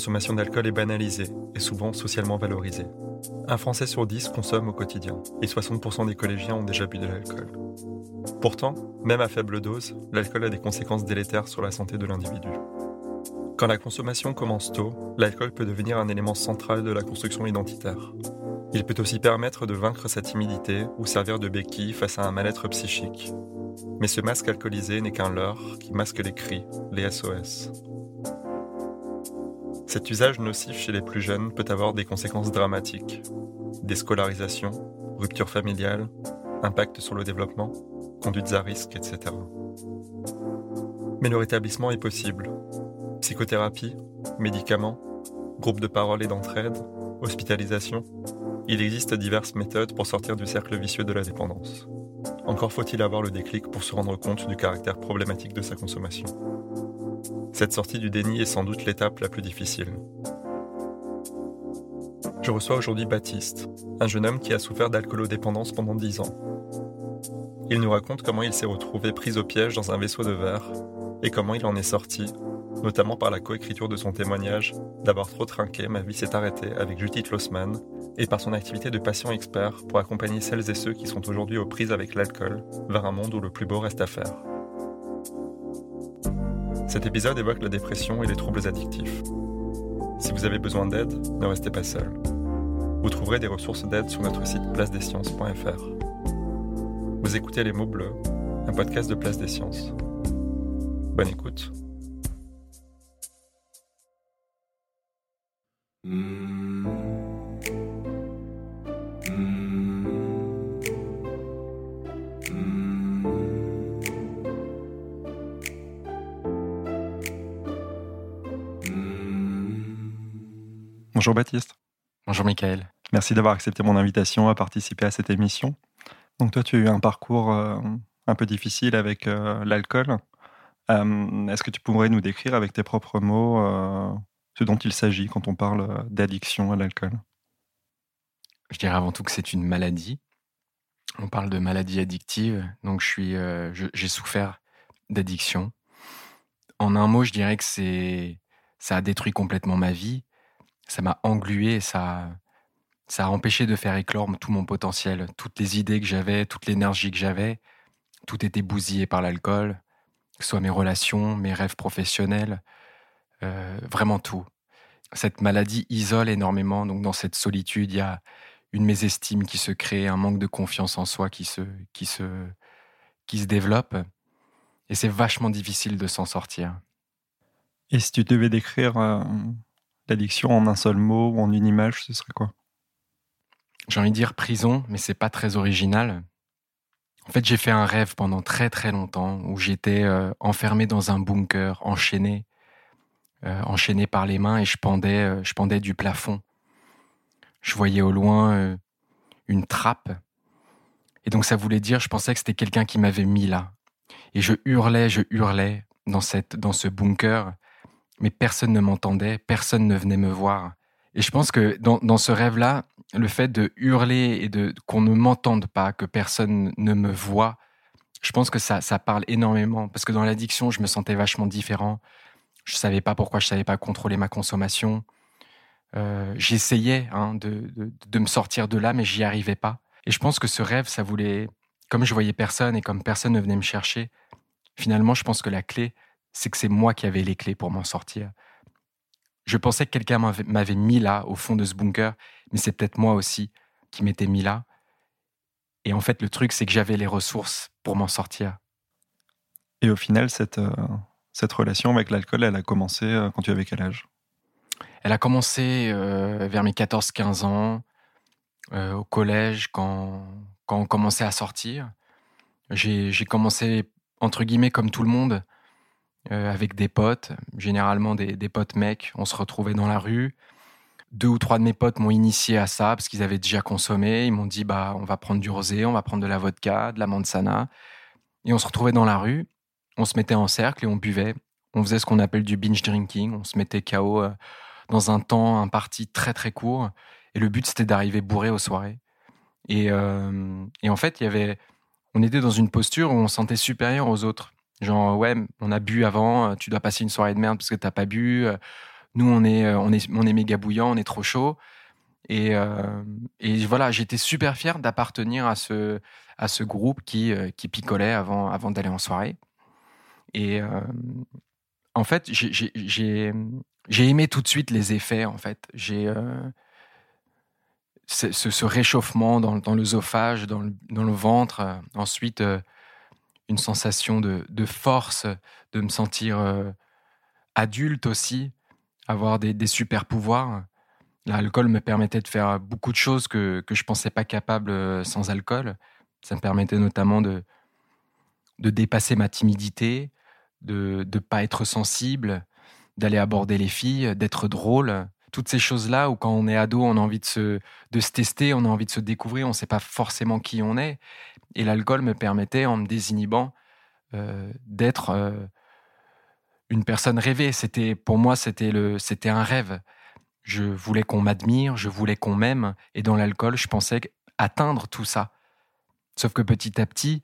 Consommation d'alcool est banalisée et souvent socialement valorisée. Un Français sur dix consomme au quotidien et 60% des collégiens ont déjà bu de l'alcool. Pourtant, même à faible dose, l'alcool a des conséquences délétères sur la santé de l'individu. Quand la consommation commence tôt, l'alcool peut devenir un élément central de la construction identitaire. Il peut aussi permettre de vaincre sa timidité ou servir de béquille face à un mal-être psychique. Mais ce masque alcoolisé n'est qu'un leurre qui masque les cris, les SOS. Cet usage nocif chez les plus jeunes peut avoir des conséquences dramatiques. Déscolarisation, rupture familiale, impact sur le développement, conduites à risque, etc. Mais le rétablissement est possible. Psychothérapie, médicaments, groupe de parole et d'entraide, hospitalisation. Il existe diverses méthodes pour sortir du cercle vicieux de la dépendance. Encore faut-il avoir le déclic pour se rendre compte du caractère problématique de sa consommation. Cette sortie du déni est sans doute l'étape la plus difficile. Je reçois aujourd'hui Baptiste, un jeune homme qui a souffert d'alcoolodépendance pendant 10 ans. Il nous raconte comment il s'est retrouvé pris au piège dans un vaisseau de verre et comment il en est sorti, notamment par la coécriture de son témoignage D'avoir trop trinqué, ma vie s'est arrêtée avec Judith Lossman et par son activité de patient expert pour accompagner celles et ceux qui sont aujourd'hui aux prises avec l'alcool vers un monde où le plus beau reste à faire. Cet épisode évoque la dépression et les troubles addictifs. Si vous avez besoin d'aide, ne restez pas seul. Vous trouverez des ressources d'aide sur notre site placedesciences.fr. Vous écoutez Les mots bleus, un podcast de Place des Sciences. Bonne écoute. Bonjour Baptiste. Bonjour Michael. Merci d'avoir accepté mon invitation à participer à cette émission. Donc toi, tu as eu un parcours euh, un peu difficile avec euh, l'alcool. Euh, Est-ce que tu pourrais nous décrire avec tes propres mots ce dont il s'agit quand on parle d'addiction à l'alcool? Je dirais avant tout que c'est une maladie. On parle de maladie addictive, donc je suis, j'ai souffert d'addiction. En un mot, je dirais que c'est, ça a détruit complètement ma vie ça m'a englué ça, ça a empêché de faire éclore tout mon potentiel. Toutes les idées que j'avais, toute l'énergie que j'avais, tout était bousillé par l'alcool, que ce soit mes relations, mes rêves professionnels, euh, vraiment tout. Cette maladie isole énormément, donc dans cette solitude, il y a une mésestime qui se crée, un manque de confiance en soi qui se, qui se, qui se développe, et c'est vachement difficile de s'en sortir. Et si tu devais décrire euh, en un seul mot ou en une image, ce serait quoi? J'ai envie de dire prison, mais c'est pas très original. En fait, j'ai fait un rêve pendant très très longtemps où j'étais euh, enfermé dans un bunker, enchaîné, euh, enchaîné par les mains et je pendais, euh, je pendais du plafond. Je voyais au loin une trappe. Et donc ça voulait dire, je pensais que c'était quelqu'un qui m'avait mis là. Et je hurlais, je hurlais dans cette, dans ce bunker mais personne ne m'entendait, personne ne venait me voir. Et je pense que dans, dans ce rêve-là, le fait de hurler et de qu'on ne m'entende pas, que personne ne me voit, je pense que ça, ça parle énormément. Parce que dans l'addiction, je me sentais vachement différent. Je savais pas pourquoi je savais pas contrôler ma consommation. Euh, J'essayais hein, de, de, de, me sortir de là, mais j'y arrivais pas. Et je pense que ce rêve, ça voulait, comme je voyais personne et comme personne ne venait me chercher, finalement, je pense que la clé, c'est que c'est moi qui avais les clés pour m'en sortir. Je pensais que quelqu'un m'avait mis là, au fond de ce bunker, mais c'est peut-être moi aussi qui m'étais mis là. Et en fait, le truc, c'est que j'avais les ressources pour m'en sortir. Et au final, cette, cette relation avec l'alcool, elle a commencé quand tu avais quel âge? Elle a commencé vers mes 14-15 ans, au collège, quand, quand on commençait à sortir. J'ai commencé, entre guillemets, comme tout le monde, avec des potes, généralement des, potes mecs. On se retrouvait dans la rue deux ou trois de mes potes m'ont initié à ça parce qu'ils avaient déjà consommé. Ils m'ont dit bah on va prendre du rosé, on va prendre de la vodka, de la manzana. Et on se retrouvait dans la rue, on se mettait en cercle et on buvait. On faisait ce qu'on appelle du binge drinking. On se mettait KO euh, dans un temps, un parti très très court. Et le but c'était d'arriver bourré aux soirées. Et, euh, et en fait, il y avait, on était dans une posture où on se sentait supérieur aux autres. Genre ouais, on a bu avant, tu dois passer une soirée de merde parce que t'as pas bu nous, on est, euh, on est, on est méga bouillant, on est trop chaud. Et, euh, et voilà, j'étais super fier d'appartenir à ce, à ce groupe qui, euh, qui picolait avant, avant d'aller en soirée. Et en fait, j'ai aimé tout de suite les effets. En fait, j'ai ce, ce, réchauffement dans, dans l'œsophage, dans dans le ventre. ensuite, une sensation de, de, force, de me sentir adulte aussi avoir des, super pouvoirs. L'alcool me permettait de faire beaucoup de choses que, que je ne pensais pas capable euh, sans alcool. Ça me permettait notamment de, de dépasser ma timidité, de ne pas être sensible, d'aller aborder les filles, d'être drôle. Toutes ces choses-là où quand on est ado, on a envie de se, de se tester, on a envie de se découvrir, on ne sait pas forcément qui on est. Et l'alcool me permettait, en me désinhibant, euh, d'être euh, une personne rêvée. C'était pour moi, c'était le, c'était un rêve. Je voulais qu'on m'admire, je voulais qu'on m'aime, et dans l'alcool, je pensais atteindre tout ça. Sauf que petit à petit,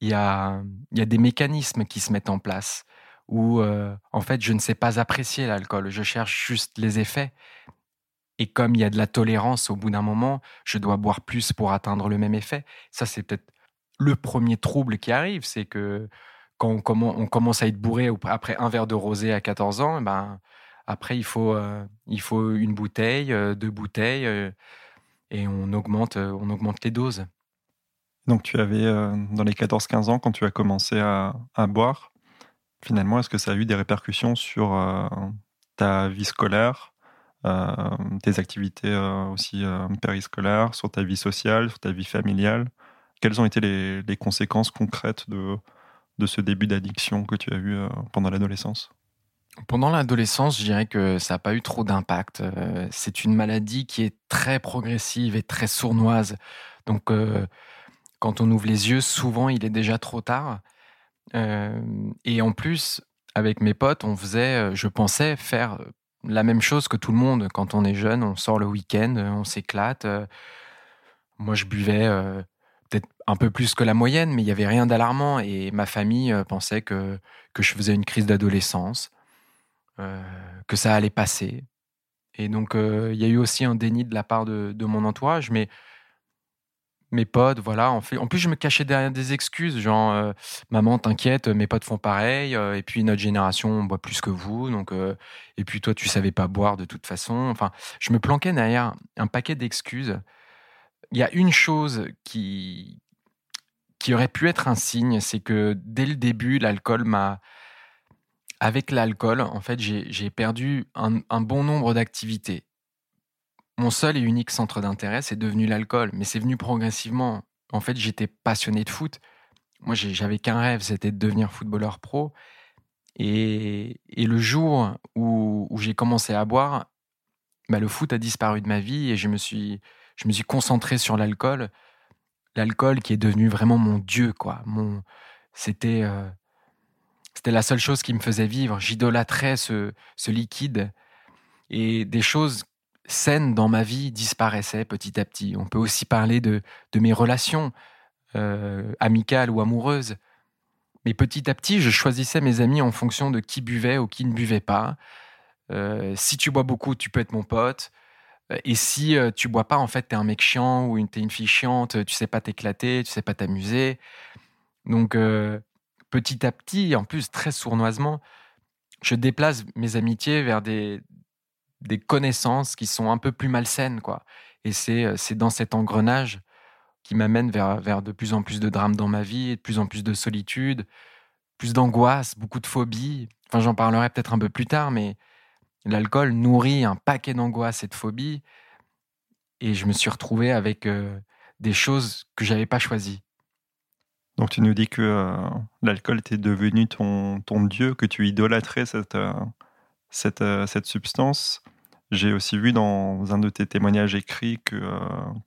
il y a, y a des mécanismes qui se mettent en place où, euh, en fait, je ne sais pas apprécier l'alcool. Je cherche juste les effets. Et comme il y a de la tolérance au bout d'un moment, je dois boire plus pour atteindre le même effet. Ça, c'est peut-être le premier trouble qui arrive, c'est que quand on, commence à être bourré après un verre de rosé à 14 ans, ben, après, il faut, euh, il faut une bouteille, euh, deux bouteilles, euh, et on augmente, on augmente les doses. Donc, tu avais, dans les 14-15 ans, quand tu as commencé à, boire, finalement, est-ce que ça a eu des répercussions sur ta vie scolaire, tes activités aussi périscolaires, sur ta vie sociale, sur ta vie familiale Quelles ont été les, conséquences concrètes de, de ce début d'addiction que tu as eu euh, pendant l'adolescence? Pendant l'adolescence, je dirais que ça n'a pas eu trop d'impact. Euh, c'est une maladie qui est très progressive et très sournoise. Donc, euh, quand on ouvre les yeux, souvent, il est déjà trop tard. et en plus, avec mes potes, on faisait, je pensais faire la même chose que tout le monde. Quand on est jeune, on sort le week-end, on s'éclate. Moi, je buvais peut-être un peu plus que la moyenne, mais il n'y avait rien d'alarmant. Et ma famille euh, pensait que, que je faisais une crise d'adolescence, euh, que ça allait passer. Et donc, euh, il y a eu aussi un déni de la part de, mon entourage, mais mes potes, voilà, en, fait, en plus, je me cachais derrière des excuses, genre, maman, t'inquiète, mes potes font pareil, et puis notre génération, on boit plus que vous, donc, et puis toi, tu savais pas boire de toute façon. Enfin, je me planquais derrière un paquet d'excuses il y a une chose qui, qui aurait pu être un signe, c'est que dès le début, l'alcool m'a. Avec l'alcool, en fait, j'ai perdu un, bon nombre d'activités. Mon seul et unique centre d'intérêt, c'est devenu l'alcool, mais c'est venu progressivement. En fait, j'étais passionné de foot. Moi, j'avais qu'un rêve, c'était de devenir footballeur pro. Et, le jour où, où j'ai commencé à boire, bah, le foot a disparu de ma vie et je me suis, je me suis concentré sur l'alcool. L'alcool qui est devenu vraiment mon dieu, quoi. Mon, c'était, euh, c'était la seule chose qui me faisait vivre. J'idolâtrais ce, ce liquide et des choses saines dans ma vie disparaissaient petit à petit. On peut aussi parler de, de mes relations euh, amicales ou amoureuses. Mais petit à petit, je choisissais mes amis en fonction de qui buvait ou qui ne buvait pas. Euh, si tu bois beaucoup, tu peux être mon pote. Et si euh, tu bois pas, en fait, tu es un mec chiant ou tu es une fille chiante, tu sais pas t'éclater, tu sais pas t'amuser. Donc, petit à petit, en plus, très sournoisement, je déplace mes amitiés vers des, des connaissances qui sont un peu plus malsaines, quoi. Et c'est, c'est dans cet engrenage qui m'amène vers, vers de plus en plus de drames dans ma vie, de plus en plus de solitude, plus d'angoisse, beaucoup de phobie. Enfin, j'en parlerai peut-être un peu plus tard, mais l'alcool nourrit un paquet d'angoisse et de phobie. Et je me suis retrouvé avec euh, des choses que j'avais pas choisies. Donc tu nous dis que euh, l'alcool était devenu ton, ton dieu, que tu idolâtrais cette, euh, cette, cette substance. J'ai aussi vu dans un de tes témoignages écrits que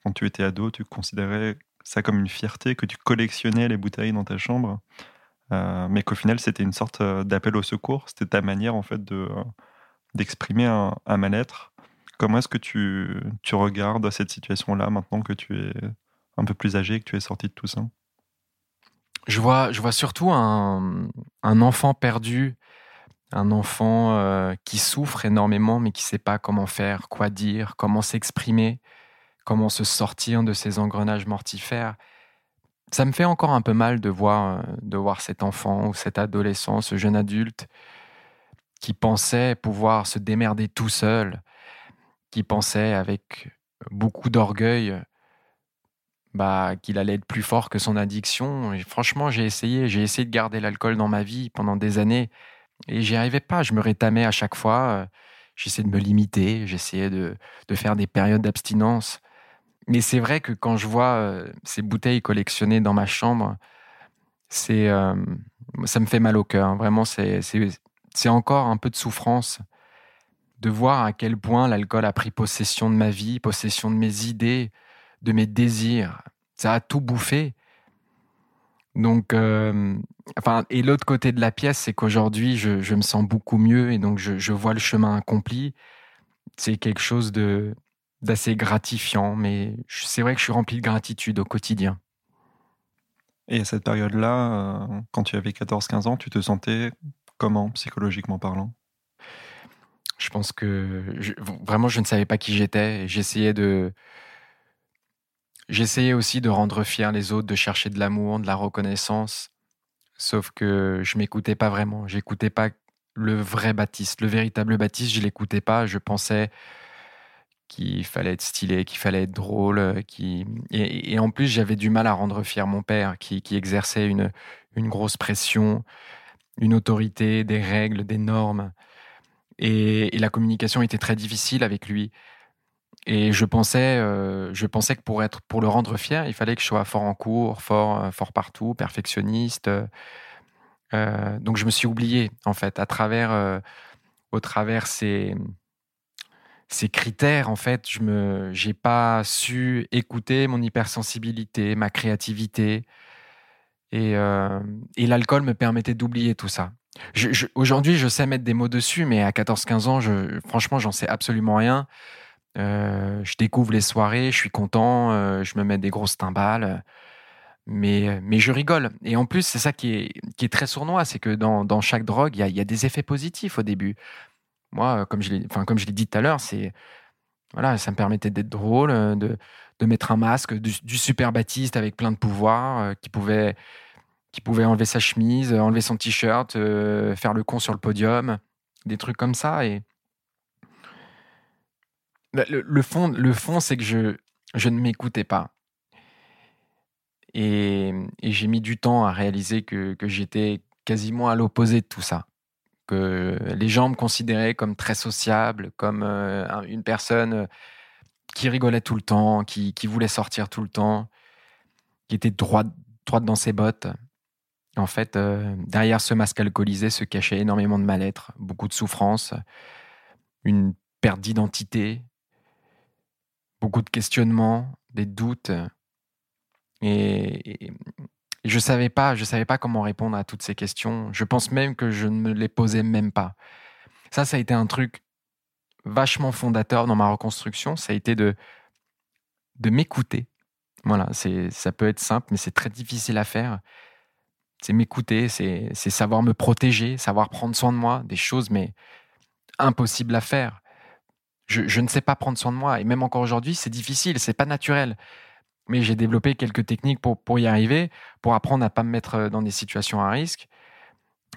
quand tu étais ado, tu considérais ça comme une fierté, que tu collectionnais les bouteilles dans ta chambre. Euh, mais qu'au final, c'était une sorte euh, d'appel au secours. C'était ta manière, en fait, de, euh, d'exprimer un, mal-être. Comment est-ce que tu, tu regardes cette situation-là maintenant que tu es un peu plus âgé que tu es sorti de tout ça? Je vois, je vois surtout un, un enfant perdu, un enfant qui souffre énormément mais qui ne sait pas comment faire, quoi dire, comment s'exprimer, comment se sortir de ces engrenages mortifères ça me fait encore un peu mal de voir, euh, de voir cet enfant ou cet adolescent, ce jeune adulte qui pensait pouvoir se démerder tout seul, qui pensait avec beaucoup d'orgueil bah, qu'il allait être plus fort que son addiction. Franchement, j'ai essayé, j'ai essayé de garder l'alcool dans ma vie pendant des années et j'y arrivais pas. Je me rétamais à chaque fois. J'essayais de me limiter, j'essayais de, faire des périodes d'abstinence. Mais c'est vrai que quand je vois euh, ces bouteilles collectionnées dans ma chambre, c'est, euh, ça me fait mal au cœur. Vraiment, c'est, c'est, encore un peu de souffrance de voir à quel point l'alcool a pris possession de ma vie, possession de mes idées, de mes désirs. Ça a tout bouffé. Donc, euh, enfin, et l'autre côté de la pièce, c'est qu'aujourd'hui, je, je, me sens beaucoup mieux et donc je, je vois le chemin accompli. C'est quelque chose de, d'assez gratifiant, mais c'est vrai que je suis rempli de gratitude au quotidien. Et à cette période-là, euh, quand tu avais 14-15 ans, tu te sentais comment, psychologiquement parlant? Je pense que vraiment, je ne savais pas qui j'étais. J'essayais de. J'essayais aussi de rendre fiers les autres, de chercher de l'amour, de la reconnaissance. Sauf que je m'écoutais pas vraiment. J'écoutais pas le vrai Baptiste, le véritable Baptiste. Je l'écoutais pas. Je pensais qu'il fallait être stylé, qu'il fallait être drôle. Euh. Et, en plus, j'avais du mal à rendre fier mon père, qui, exerçait une grosse pression, une autorité, des règles, des normes. Et, la communication était très difficile avec lui. Et je pensais, euh, je pensais que pour, être, pour le rendre fier, il fallait que je sois fort en cours, fort, euh, fort partout, perfectionniste. donc je me suis oublié, en fait, à travers, au travers ces, ces critères, en fait, je me, j'ai pas su écouter mon hypersensibilité, ma créativité, et, euh, et l'alcool me permettait d'oublier tout ça. aujourd'hui, je sais mettre des mots dessus, mais à 14-15 ans, je, franchement, j'en sais absolument rien. Euh, je découvre les soirées, je suis content, euh, je me mets des grosses timbales, mais, mais je rigole. Et en plus, c'est ça qui est, qui est très sournois, c'est que dans, dans chaque drogue, il y a, des effets positifs au début. Moi, comme je l'ai, enfin, comme je l'ai dit tout à l'heure, c'est voilà, ça me permettait d'être drôle, euh, de, de mettre un masque, du, super Baptiste avec plein de pouvoirs, euh, qui pouvait qui pouvait enlever sa chemise, enlever son t-shirt, euh, faire le con sur le podium, des trucs comme ça. Et le, fond, le fond, c'est que je je ne m'écoutais pas. Et, j'ai mis du temps à réaliser que, que j'étais quasiment à l'opposé de tout ça que les gens me considéraient comme très sociable, comme euh, une personne euh, qui rigolait tout le temps, qui, voulait sortir tout le temps, qui était droite, droite dans ses bottes. En fait, euh, derrière ce masque alcoolisé se cachait énormément de mal-être, beaucoup de souffrance, une perte d'identité, beaucoup de questionnements, des doutes. Et, je savais savais pas comment répondre à toutes ces questions. Je pense même que je ne me les posais même pas. Ça, ça a été un truc vachement fondateur dans ma reconstruction. Ça a été de de m'écouter. Voilà, ça peut être simple, mais c'est très difficile à faire. C'est m'écouter, c'est c'est savoir me protéger, savoir prendre soin de moi, des choses mais impossibles à faire. Je, ne sais pas prendre soin de moi et même encore aujourd'hui, c'est difficile, c'est pas naturel mais j'ai développé quelques techniques pour, pour y arriver, pour apprendre à pas me mettre euh, dans des situations à risque.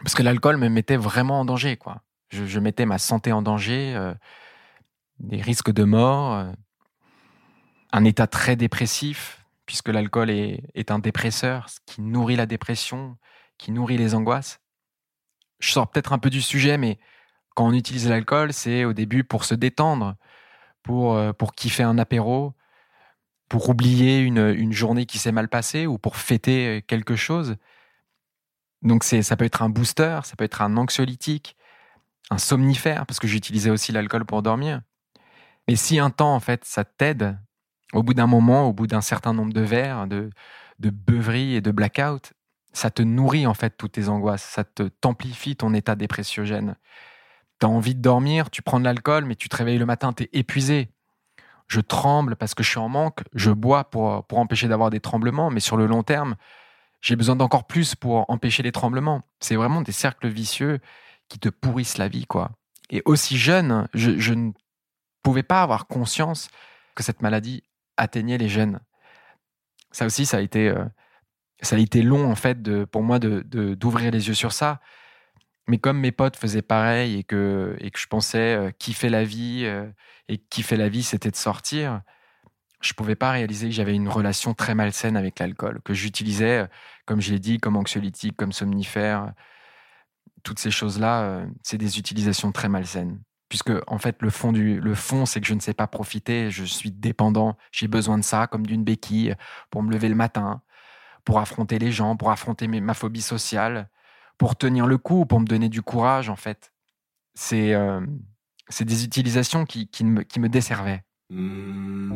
Parce que l'alcool me mettait vraiment en danger, quoi. Je, mettais ma santé en danger, euh, des risques de mort, euh, un état très dépressif, puisque l'alcool est, est, un dépresseur, qui nourrit la dépression, qui nourrit les angoisses. je sors peut-être un peu du sujet, mais quand on utilise l'alcool, c'est au début pour se détendre, pour, euh, pour kiffer un apéro, pour oublier une, une journée qui s'est mal passée ou pour fêter quelque chose. Donc c'est, ça peut être un booster, ça peut être un anxiolytique, un somnifère, parce que j'utilisais aussi l'alcool pour dormir. Mais si un temps, en fait, ça t'aide, au bout d'un moment, au bout d'un certain nombre de verres, de, de beuverie et de blackout, ça te nourrit en fait toutes tes angoisses, ça te t'amplifie ton état dépressiogène. Tu as envie de dormir, tu prends de l'alcool, mais tu te réveilles le matin, tu es épuisé. Je tremble parce que je suis en manque, je bois pour, pour empêcher d'avoir des tremblements, mais sur le long terme, j'ai besoin d'encore plus pour empêcher les tremblements. C'est vraiment des cercles vicieux qui te pourrissent la vie, quoi. Et aussi jeune, je, ne pouvais pas avoir conscience que cette maladie atteignait les jeunes. Ça aussi, ça a été, euh, ça a été long, en fait, pour moi, d'ouvrir de, d'ouvrir les yeux sur ça. Mais comme mes potes faisaient pareil et que, et que je pensais euh, kiffer la vie, euh, et kiffer la vie, c'était de sortir, je pouvais pas réaliser que j'avais une relation très malsaine avec l'alcool, que j'utilisais, euh, comme je l'ai dit, comme anxiolytique, comme somnifère. Toutes ces choses-là, c'est des utilisations très malsaines. Puisque, en fait, le fond, le fond, c'est que je ne sais pas profiter, je suis dépendant, j'ai besoin de ça comme d'une béquille pour me lever le matin, pour affronter les gens, pour affronter ma phobie sociale, pour tenir le coup, pour me donner du courage, en fait. C'est euh, des utilisations qui, me, desservaient. Mmh.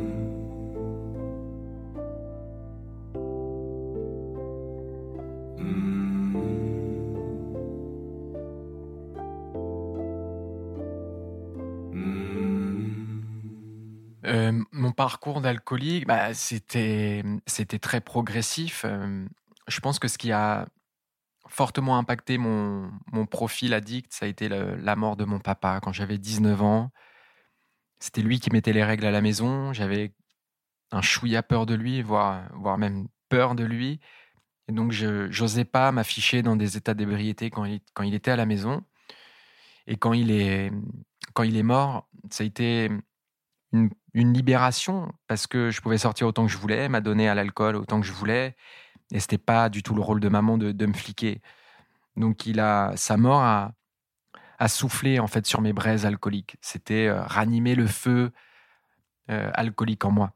mon parcours d'alcoolique, bah, c'était, c'était très progressif. je pense que ce qui a fortement impacté mon, mon profil addict, ça a été la mort de mon papa quand j'avais 19 ans. C'était lui qui mettait les règles à la maison. J'avais un chouïa peur de lui, voire, voire même peur de lui. Et donc, je n'osais pas m'afficher dans des états d'ébriété quand il, quand il était à la maison. Et quand il est, quand il est mort, ça a été une, libération parce que je pouvais sortir autant que je voulais, m'adonner à l'alcool autant que je voulais. Et c'était pas du tout le rôle de maman de, me fliquer. Donc, il a, sa mort a, soufflé en fait sur mes braises alcooliques. C'était euh, ranimer le feu euh, alcoolique en moi.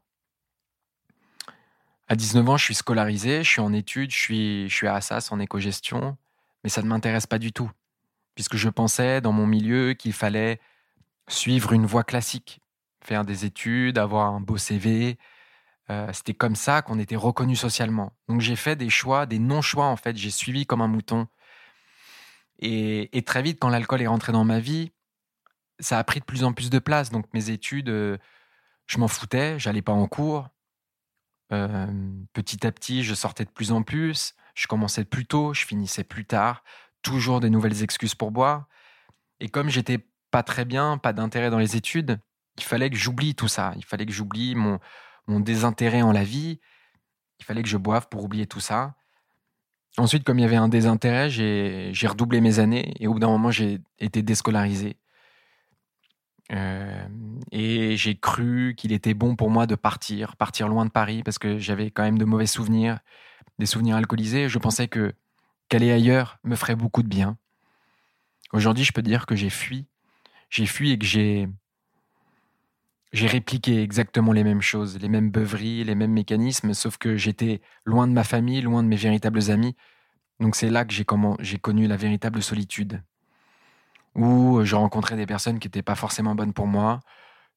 À 19 ans, je suis scolarisé, je suis en études, je suis, je suis à Assas en éco-gestion, mais ça ne m'intéresse pas du tout, puisque je pensais dans mon milieu qu'il fallait suivre une voie classique, faire des études, avoir un beau CV. Euh, c'était comme ça qu'on était reconnu socialement. Donc j'ai fait des choix, des non-choix en fait. J'ai suivi comme un mouton. Et, très vite, quand l'alcool est rentré dans ma vie, ça a pris de plus en plus de place. Donc mes études, euh, je m'en foutais, j'allais pas en cours. Euh, petit à petit, je sortais de plus en plus. Je commençais plus tôt, je finissais plus tard. Toujours des nouvelles excuses pour boire. Et comme j'étais pas très bien, pas d'intérêt dans les études, il fallait que j'oublie tout ça. Il fallait que j'oublie mon, mon désintérêt en la vie. Il fallait que je boive pour oublier tout ça. Ensuite, comme il y avait un désintérêt, j'ai redoublé mes années et au bout d'un moment, j'ai été déscolarisé. Euh, et j'ai cru qu'il était bon pour moi de partir, partir loin de Paris parce que j'avais quand même de mauvais souvenirs, des souvenirs alcoolisés. Je pensais que qu'aller ailleurs me ferait beaucoup de bien. Aujourd'hui, je peux dire que j'ai fui. J'ai fui et que j'ai j'ai répliqué exactement les mêmes choses, les mêmes beuveries, les mêmes mécanismes, sauf que j'étais loin de ma famille, loin de mes véritables amis. Donc c'est là que j'ai connu la véritable solitude, où je rencontrais des personnes qui n'étaient pas forcément bonnes pour moi.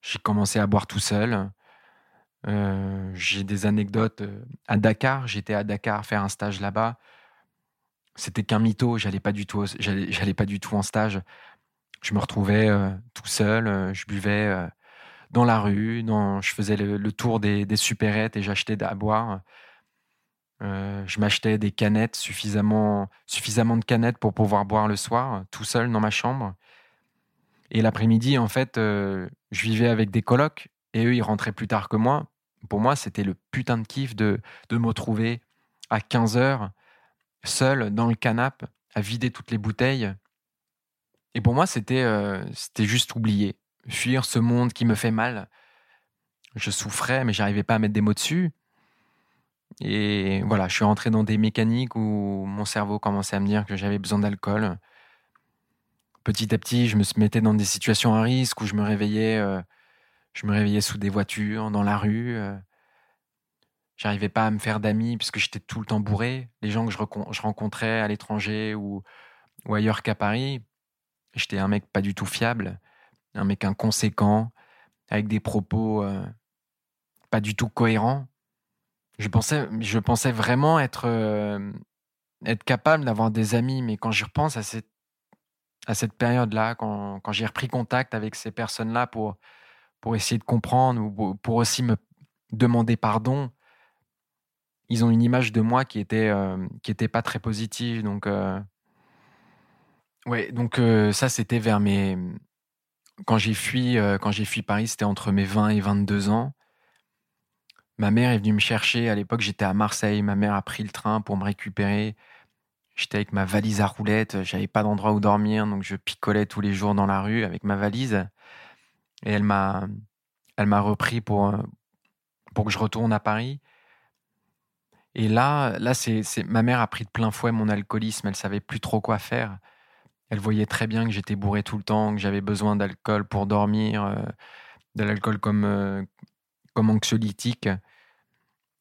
J'ai commencé à boire tout seul. Euh, j'ai des anecdotes euh, à Dakar. J'étais à Dakar faire un stage là-bas. C'était qu'un mytho. J'allais pas du tout. J'allais pas du tout en stage. Je me retrouvais euh, tout seul. je buvais dans la rue, je faisais le, tour des, des supérettes et j'achetais à boire. Euh, je m'achetais des canettes, suffisamment, suffisamment de canettes pour pouvoir boire le soir, tout seul dans ma chambre. Et l'après-midi, en fait, euh, je vivais avec des colocs et eux, ils rentraient plus tard que moi. Pour moi, c'était le putain de kiff de, de me retrouver à 15 heures, seul dans le canapé, à vider toutes les bouteilles. Et pour moi, c'était euh, c'était juste oublié fuir ce monde qui me fait mal. Je souffrais, mais j'arrivais pas à mettre des mots dessus. Et voilà, je suis rentré dans des mécaniques où mon cerveau commençait à me dire que j'avais besoin d'alcool. petit à petit, je me mettais dans des situations à risque où je me réveillais, euh, je me réveillais sous des voitures, dans la rue. Euh. J'arrivais pas à me faire d'amis puisque j'étais tout le temps bourré. Les gens que je, rencontrais à l'étranger ou, ou ailleurs qu'à Paris, j'étais un mec pas du tout fiable, un mec inconséquent, avec des propos euh, pas du tout cohérents. Je pensais, je pensais vraiment être, être capable d'avoir des amis, mais quand j'y repense à cette à cette période-là, quand, quand j'ai repris contact avec ces personnes-là pour, pour essayer de comprendre ou pour aussi me demander pardon, ils ont une image de moi qui était, euh, qui était pas très positive. Donc, euh, ouais, donc euh, ça, c'était vers mes. Quand j'ai fui, j'ai fui Paris, c'était entre mes 20 et 22 ans. Ma mère est venue me chercher. À l'époque, j'étais à Marseille. Ma mère a pris le train pour me récupérer. J'étais avec ma valise à roulettes, j'avais pas d'endroit où dormir, donc je picolais tous les jours dans la rue avec ma valise. Et elle m'a, elle m'a repris pour, euh, pour que je retourne à Paris. Et là, là, c'est, ma mère a pris de plein fouet mon alcoolisme. Elle savait plus trop quoi faire. Elle voyait très bien que j'étais bourré tout le temps, que j'avais besoin d'alcool pour dormir, euh, de l'alcool comme, euh, comme anxiolytique.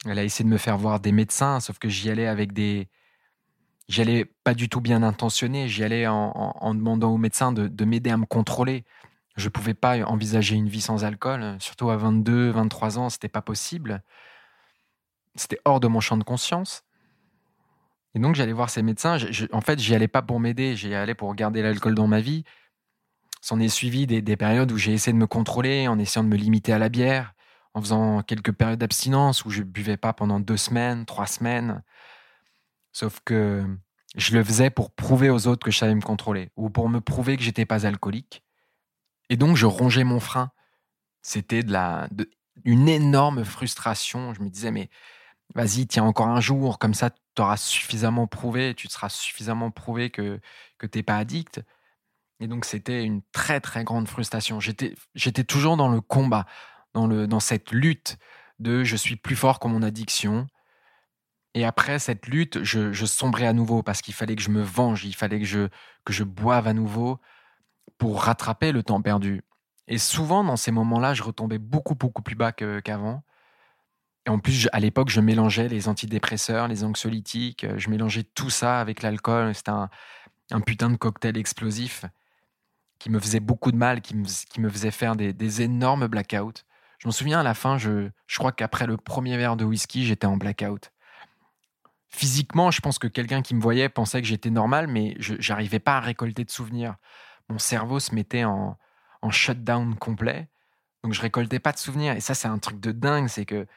Elle a essayé de me faire voir des médecins, sauf que j'y allais avec des, J'y allais pas du tout bien intentionné, j'y allais en, demandant au médecin de, m'aider à me contrôler. Je pouvais pas envisager une vie sans alcool, surtout à 22, 23 ans, c'était pas possible. C'était hors de mon champ de conscience. Et donc j'allais voir ces médecins. en fait, j'y allais pas pour m'aider, j'y allais pour garder l'alcool dans ma vie. S'en est suivi des, des périodes où j'ai essayé de me contrôler en essayant de me limiter à la bière, en faisant quelques périodes d'abstinence où je buvais pas pendant deux semaines, trois semaines. Sauf que je le faisais pour prouver aux autres que je savais me contrôler ou pour me prouver que j'étais pas alcoolique. Et donc je rongeais mon frein. C'était de la une énorme frustration. Je me disais mais vas-y, tiens encore un jour comme ça tu auras suffisamment prouvé, tu te seras suffisamment prouvé que que t'es pas addict. Et donc c'était une très très grande frustration. J'étais j'étais toujours dans le combat, dans le dans cette lutte de je suis plus fort que mon addiction et après cette lutte, je, sombrais à nouveau parce qu'il fallait que je me venge, il fallait que je, que je boive à nouveau pour rattraper le temps perdu. Et souvent, dans ces moments-là, je retombais beaucoup, beaucoup plus bas qu'avant. Et en plus, à l'époque, je mélangeais les antidépresseurs, les anxiolytiques, euh, je mélangeais tout ça avec l'alcool. C'était un, putain de cocktail explosif qui me faisait beaucoup de mal, qui me, faisait faire des, énormes blackouts. Je me souviens à la fin, je, je crois qu'après le premier verre de whisky, j'étais en blackout physiquement, je pense que quelqu'un qui me voyait pensait que j'étais normal, mais je n'arrivais pas à récolter de souvenirs. Mon cerveau se mettait en, en shutdown complet, donc je récoltais pas de souvenirs. Et ça, c'est un truc de dingue, c'est que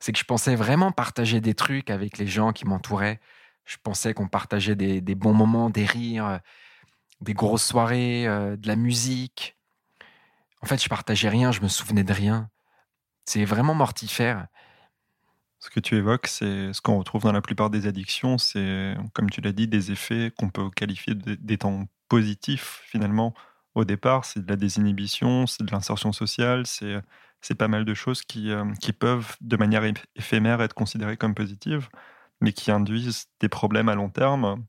c'est que je pensais vraiment partager des trucs avec les gens qui m'entouraient. Je pensais qu'on partageait des, bons moments, des rires, des grosses soirées, euh, de la musique. En fait, je partageais rien, je me souvenais de rien. C'est vraiment mortifère. Ce que tu évoques, c'est ce qu'on retrouve dans la plupart des addictions, c'est, comme tu l'as dit, des effets qu'on peut qualifier temps positifs finalement. Au départ, c'est de la désinhibition, c'est de l'insertion sociale, c'est, c'est pas mal de choses qui, euh, qui peuvent, de manière éphémère, être considérées comme positives, mais qui induisent des problèmes à long terme.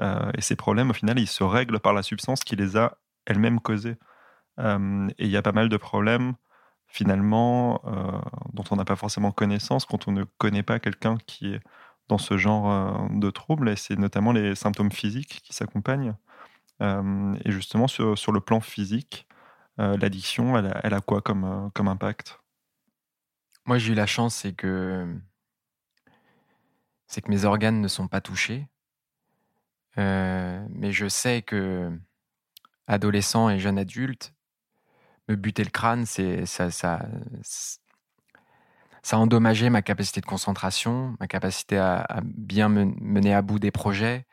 Euh, et ces problèmes, au final, ils se règlent par la substance qui les a elle-même causés. Euh, et il y a pas mal de problèmes finalement, dont on n'a pas forcément connaissance quand on ne connaît pas quelqu'un qui est dans ce genre de troubles. Et c'est notamment les symptômes physiques qui s'accompagnent. Et justement, sur, sur, le plan physique, l'addiction, elle, a quoi comme, comme impact? Moi, j'ai eu la chance, c'est que, c'est que mes organes ne sont pas touchés. mais je sais que adolescents et jeunes adultes, me buter le crâne, c'est ça, ça, ça a endommagé ma capacité de concentration, ma capacité à, bien mener à bout des projets.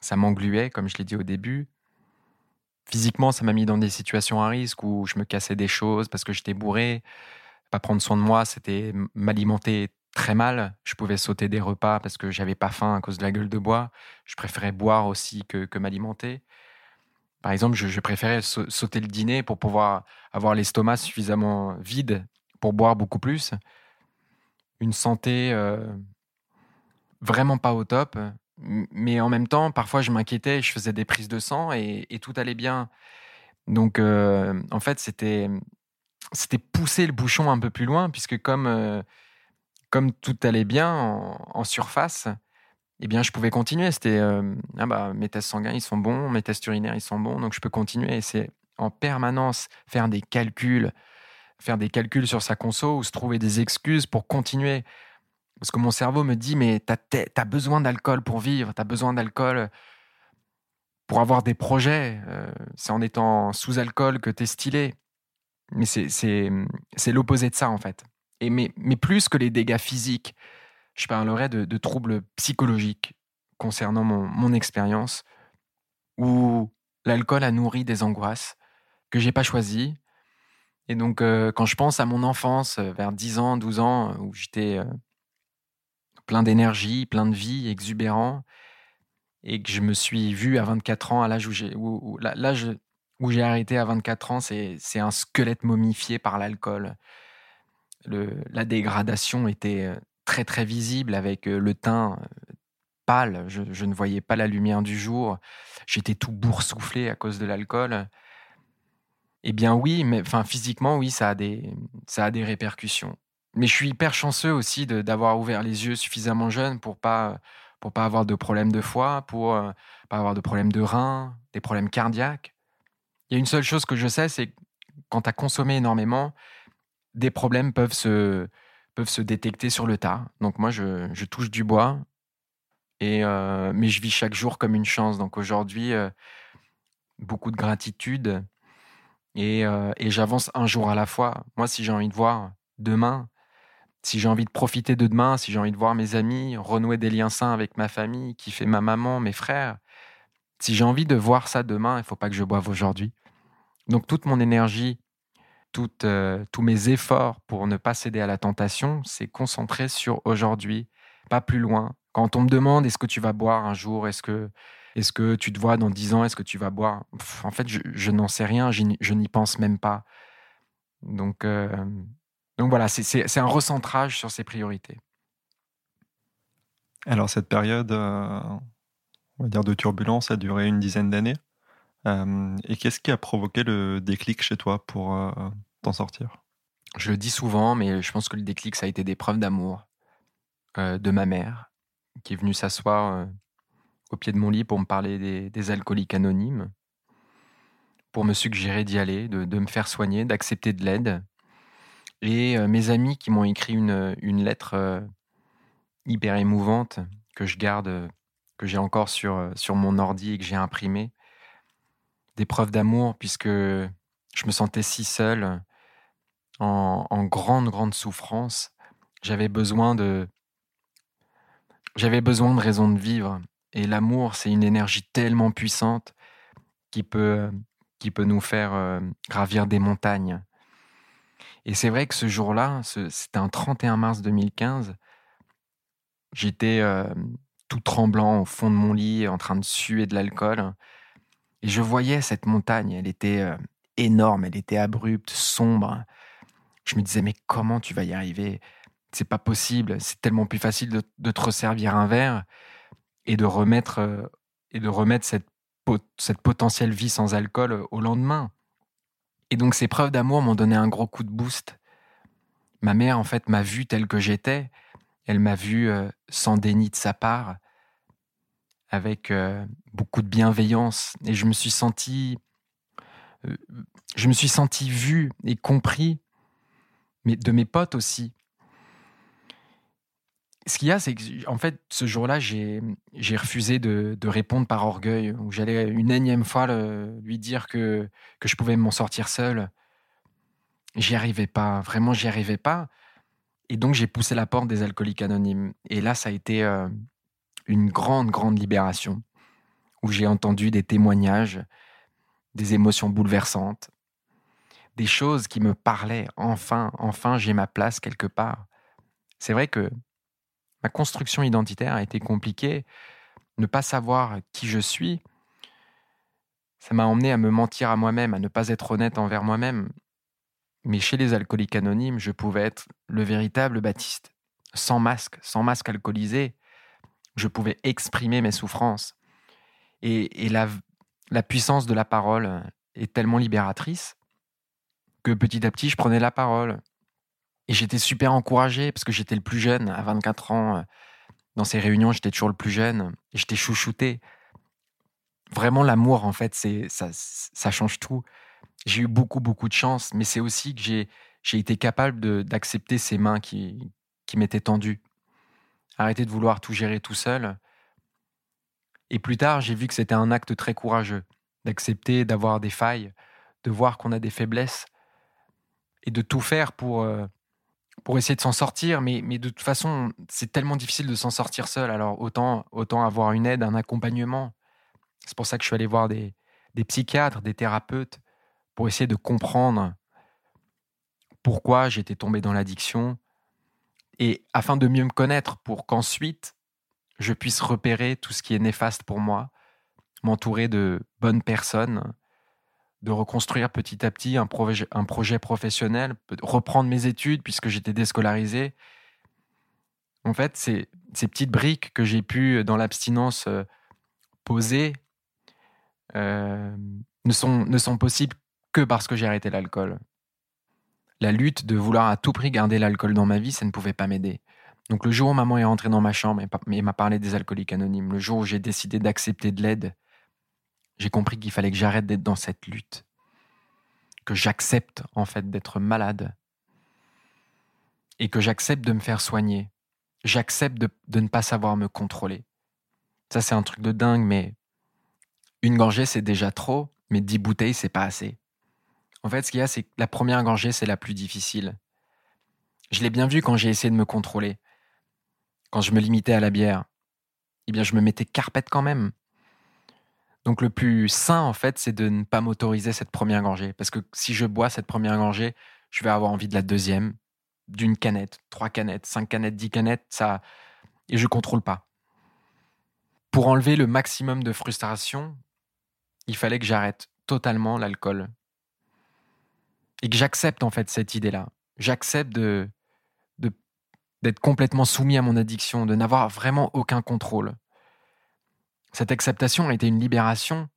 Ça m'engluait, comme je l'ai dit au début. Physiquement, ça m'a mis dans des situations à risque où je me cassais des choses parce que j'étais bourré. Pas prendre soin de moi, c'était m'alimenter très mal. Je pouvais sauter des repas parce que j'avais pas faim à cause de la gueule de bois. Je préférais boire aussi que, que m'alimenter. Par exemple, je, préférais sauter le dîner pour pouvoir avoir l'estomac suffisamment vide pour boire beaucoup plus. Une santé euh, vraiment pas au top, mais en même temps, parfois, je m'inquiétais, je faisais des prises de sang et, tout allait bien. Donc, euh, en fait, c'était pousser le bouchon un peu plus loin, puisque comme, euh, tout allait bien en, surface, eh bien, je pouvais continuer. C'était euh, ah bah, mes tests sanguins, ils sont bons, mes tests urinaires, ils sont bons, donc je peux continuer. Et c'est en permanence faire des calculs, faire des calculs sur sa conso ou se trouver des excuses pour continuer. Parce que mon cerveau me dit, mais tu as, besoin d'alcool pour vivre, tu as besoin d'alcool pour avoir des projets. Euh, c'est en étant sous alcool que tu es stylé. Mais c'est l'opposé de ça, en fait. Et mais, plus que les dégâts physiques, je parlerai de, troubles psychologiques concernant mon, expérience, où l'alcool a nourri des angoisses que j'ai pas choisies. Et donc, euh, quand je pense à mon enfance, vers 10 ans, 12 ans, où j'étais euh, plein d'énergie, plein de vie, exubérant, et que je me suis vu à 24 ans, à l'âge où j'ai l'âge où j'ai arrêté à 24 ans, c'est un squelette momifié par l'alcool. La dégradation était euh, très très visible avec euh, le teint euh, pâle. Je, ne voyais pas la lumière du jour. J'étais tout boursouflé à cause de l'alcool. Eh bien oui, mais physiquement oui, ça a des ça a des répercussions mais je suis hyper chanceux aussi d'avoir ouvert les yeux suffisamment jeune pour pas pour pas avoir de problèmes de foie, pour euh, pas avoir de problèmes de reins, des problèmes cardiaques. Il y a une seule chose que je sais, c'est quand tu as consommé énormément, des problèmes peuvent se peuvent se détecter sur le tas. Donc moi, je, touche du bois, et euh, mais je vis chaque jour comme une chance. Donc aujourd'hui, euh, beaucoup de gratitude et, et j'avance un jour à la fois. Moi, si j'ai envie de voir demain si j'ai envie de profiter de demain, si j'ai envie de voir mes amis, renouer des liens sains avec ma famille, fait ma maman, mes frères, si j'ai envie de voir ça demain, il ne faut pas que je boive aujourd'hui. Donc toute mon énergie, euh, tous mes efforts pour ne pas céder à la tentation, c'est concentré sur aujourd'hui, pas plus loin. Quand on me demande est-ce que tu vas boire un jour, est-ce que, tu te vois dans dix ans, est-ce que tu vas boire? En fait, je, n'en sais rien, je n'y pense même pas. Donc, euh, donc voilà, c'est un recentrage sur ses priorités. Alors cette période, euh, on va dire de turbulence, a duré une dizaine d'années. Euh, et qu'est-ce qui a provoqué le déclic chez toi pour euh, t'en sortir? Je le dis souvent, mais je pense que le déclic, ça a été des preuves d'amour de ma mère, qui est venue s'asseoir au pied de mon lit pour me parler des, alcooliques anonymes, pour me suggérer d'y aller, de, me faire soigner, d'accepter de l'aide et mes amis qui m'ont écrit une, une lettre hyper émouvante que je garde, que j'ai encore sur, sur mon ordi et que j'ai imprimé. Des preuves d'amour, puisque je me sentais si seul, en, en grande, grande souffrance. J'avais besoin de. J'avais besoin de raison de vivre. Et l'amour, c'est une énergie tellement puissante qui peut, qui peut nous faire gravir des montagnes. Et c'est vrai que ce jour-là, c'était un 31 mars 2015, j'étais tout tremblant au fond de mon lit, en train de suer de l'alcool. Et je voyais cette montagne, elle était énorme, elle était abrupte, sombre. Je me disais, mais comment tu vas y arriver? C'est pas possible, c'est tellement plus facile de, te resservir un verre et de remettre, et de remettre cette, cette potentielle vie sans alcool au lendemain. Et donc ces preuves d'amour m'ont donné un gros coup de boost. Ma mère, en fait, m'a vu tel que j'étais. Elle m'a vu euh, sans déni de sa part, avec euh, beaucoup de bienveillance. Et je me suis senti, euh, je me suis senti vu et compris, mais de mes potes aussi ce qu'il y a, c'est que, en fait, ce jour-là, j'ai refusé de, répondre par orgueil, où j'allais une énième fois lui dire que, que je pouvais m'en sortir seul. J'y arrivais pas, vraiment, j'y arrivais pas. Et donc, j'ai poussé la porte des alcooliques anonymes. Et là, ça a été euh, une grande, grande libération, où j'ai entendu des témoignages, des émotions bouleversantes, des choses qui me parlaient. Enfin, enfin, j'ai ma place quelque part. C'est vrai que ma construction identitaire a été compliquée. Ne pas savoir qui je suis, ça m'a emmené à me mentir à moi-même, à ne pas être honnête envers moi-même. Mais chez les alcooliques anonymes, je pouvais être le véritable Baptiste, sans masque, sans masque alcoolisé, je pouvais exprimer mes souffrances. Et, la, la puissance de la parole est tellement libératrice que petit à petit, je prenais la parole. Et j'étais super encouragé parce que j'étais le plus jeune, à 24 ans. Dans ces réunions, j'étais toujours le plus jeune. J'étais chouchouté. Vraiment, l'amour, en fait, c'est ça, change tout. J'ai eu beaucoup, beaucoup de chance, mais c'est aussi que j'ai j'ai été capable d'accepter ces mains qui, qui m'étaient tendues. Arrêter de vouloir tout gérer tout seul. Et plus tard, j'ai vu que c'était un acte très courageux, d'accepter d'avoir des failles, de voir qu'on a des faiblesses, et de tout faire pour, euh, pour essayer de s'en sortir. Mais, mais de toute façon, c'est tellement difficile de s'en sortir seul. Alors autant, autant avoir une aide, un accompagnement. C'est pour ça que je suis allé voir des, des psychiatres, des thérapeutes, pour essayer de comprendre pourquoi j'étais tombé dans l'addiction, et afin de mieux me connaître, pour qu'ensuite je puisse repérer tout ce qui est néfaste pour moi, m'entourer de bonnes personnes, de reconstruire petit à petit un projet, professionnel, reprendre mes études puisque j'étais déscolarisé. En fait, ces, ces petites briques que j'ai pu, dans l'abstinence, euh, poser euh, ne, sont, ne sont possibles que parce que j'ai arrêté l'alcool la lutte de vouloir à tout prix garder l'alcool dans ma vie, ça ne pouvait pas m'aider. Donc le jour où maman est rentrée dans ma chambre et m'a parlé des alcooliques anonymes, le jour où j'ai décidé d'accepter de l'aide, j'ai compris qu'il fallait que j'arrête d'être dans cette lutte, que j'accepte en fait d'être malade et que j'accepte de me faire soigner. J'accepte de, ne pas savoir me contrôler. Ça c'est un truc de dingue, mais une gorgée c'est déjà trop, mais dix bouteilles c'est pas assez. En fait, ce qu'il y a, c'est que la première gorgée, c'est la plus difficile. Je l'ai bien vu quand j'ai essayé de me contrôler. Quand je me limitais à la bière, eh bien, je me mettais carpette quand même. Donc, le plus sain, en fait, c'est de ne pas m'autoriser cette première gorgée. Parce que si je bois cette première gorgée, je vais avoir envie de la deuxième, d'une canette, trois canettes, cinq canettes, dix canettes, ça. Et je contrôle pas. Pour enlever le maximum de frustration, il fallait que j'arrête totalement l'alcool et que j'accepte en fait cette idée-là. J'accepte d'être complètement soumis à mon addiction, de n'avoir vraiment aucun contrôle. Cette acceptation a été une libération.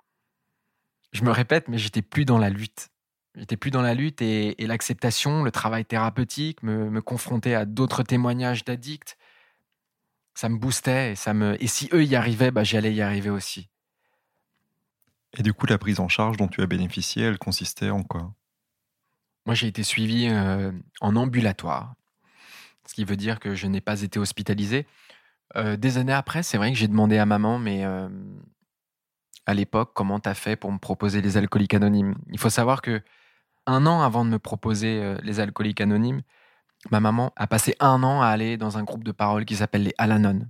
Je me répète, mais j'étais plus dans la lutte. J'étais plus dans la lutte et, l'acceptation, le travail thérapeutique, me, me confronter à d'autres témoignages d'addicts, ça me boostait et ça me. Et si eux y arrivaient, bah, j'allais y arriver aussi. Et du coup, la prise en charge dont tu as bénéficié, elle consistait en quoi? Moi, j'ai été suivi euh, en ambulatoire, ce qui veut dire que je n'ai pas été hospitalisé. Euh, des années après, c'est vrai que j'ai demandé à maman, mais euh, à l'époque, comment t'as fait pour me proposer les alcooliques anonymes? Il faut savoir que un an avant de me proposer les alcooliques anonymes, ma maman a passé un an à aller dans un groupe de parole qui s'appelle les Alanon.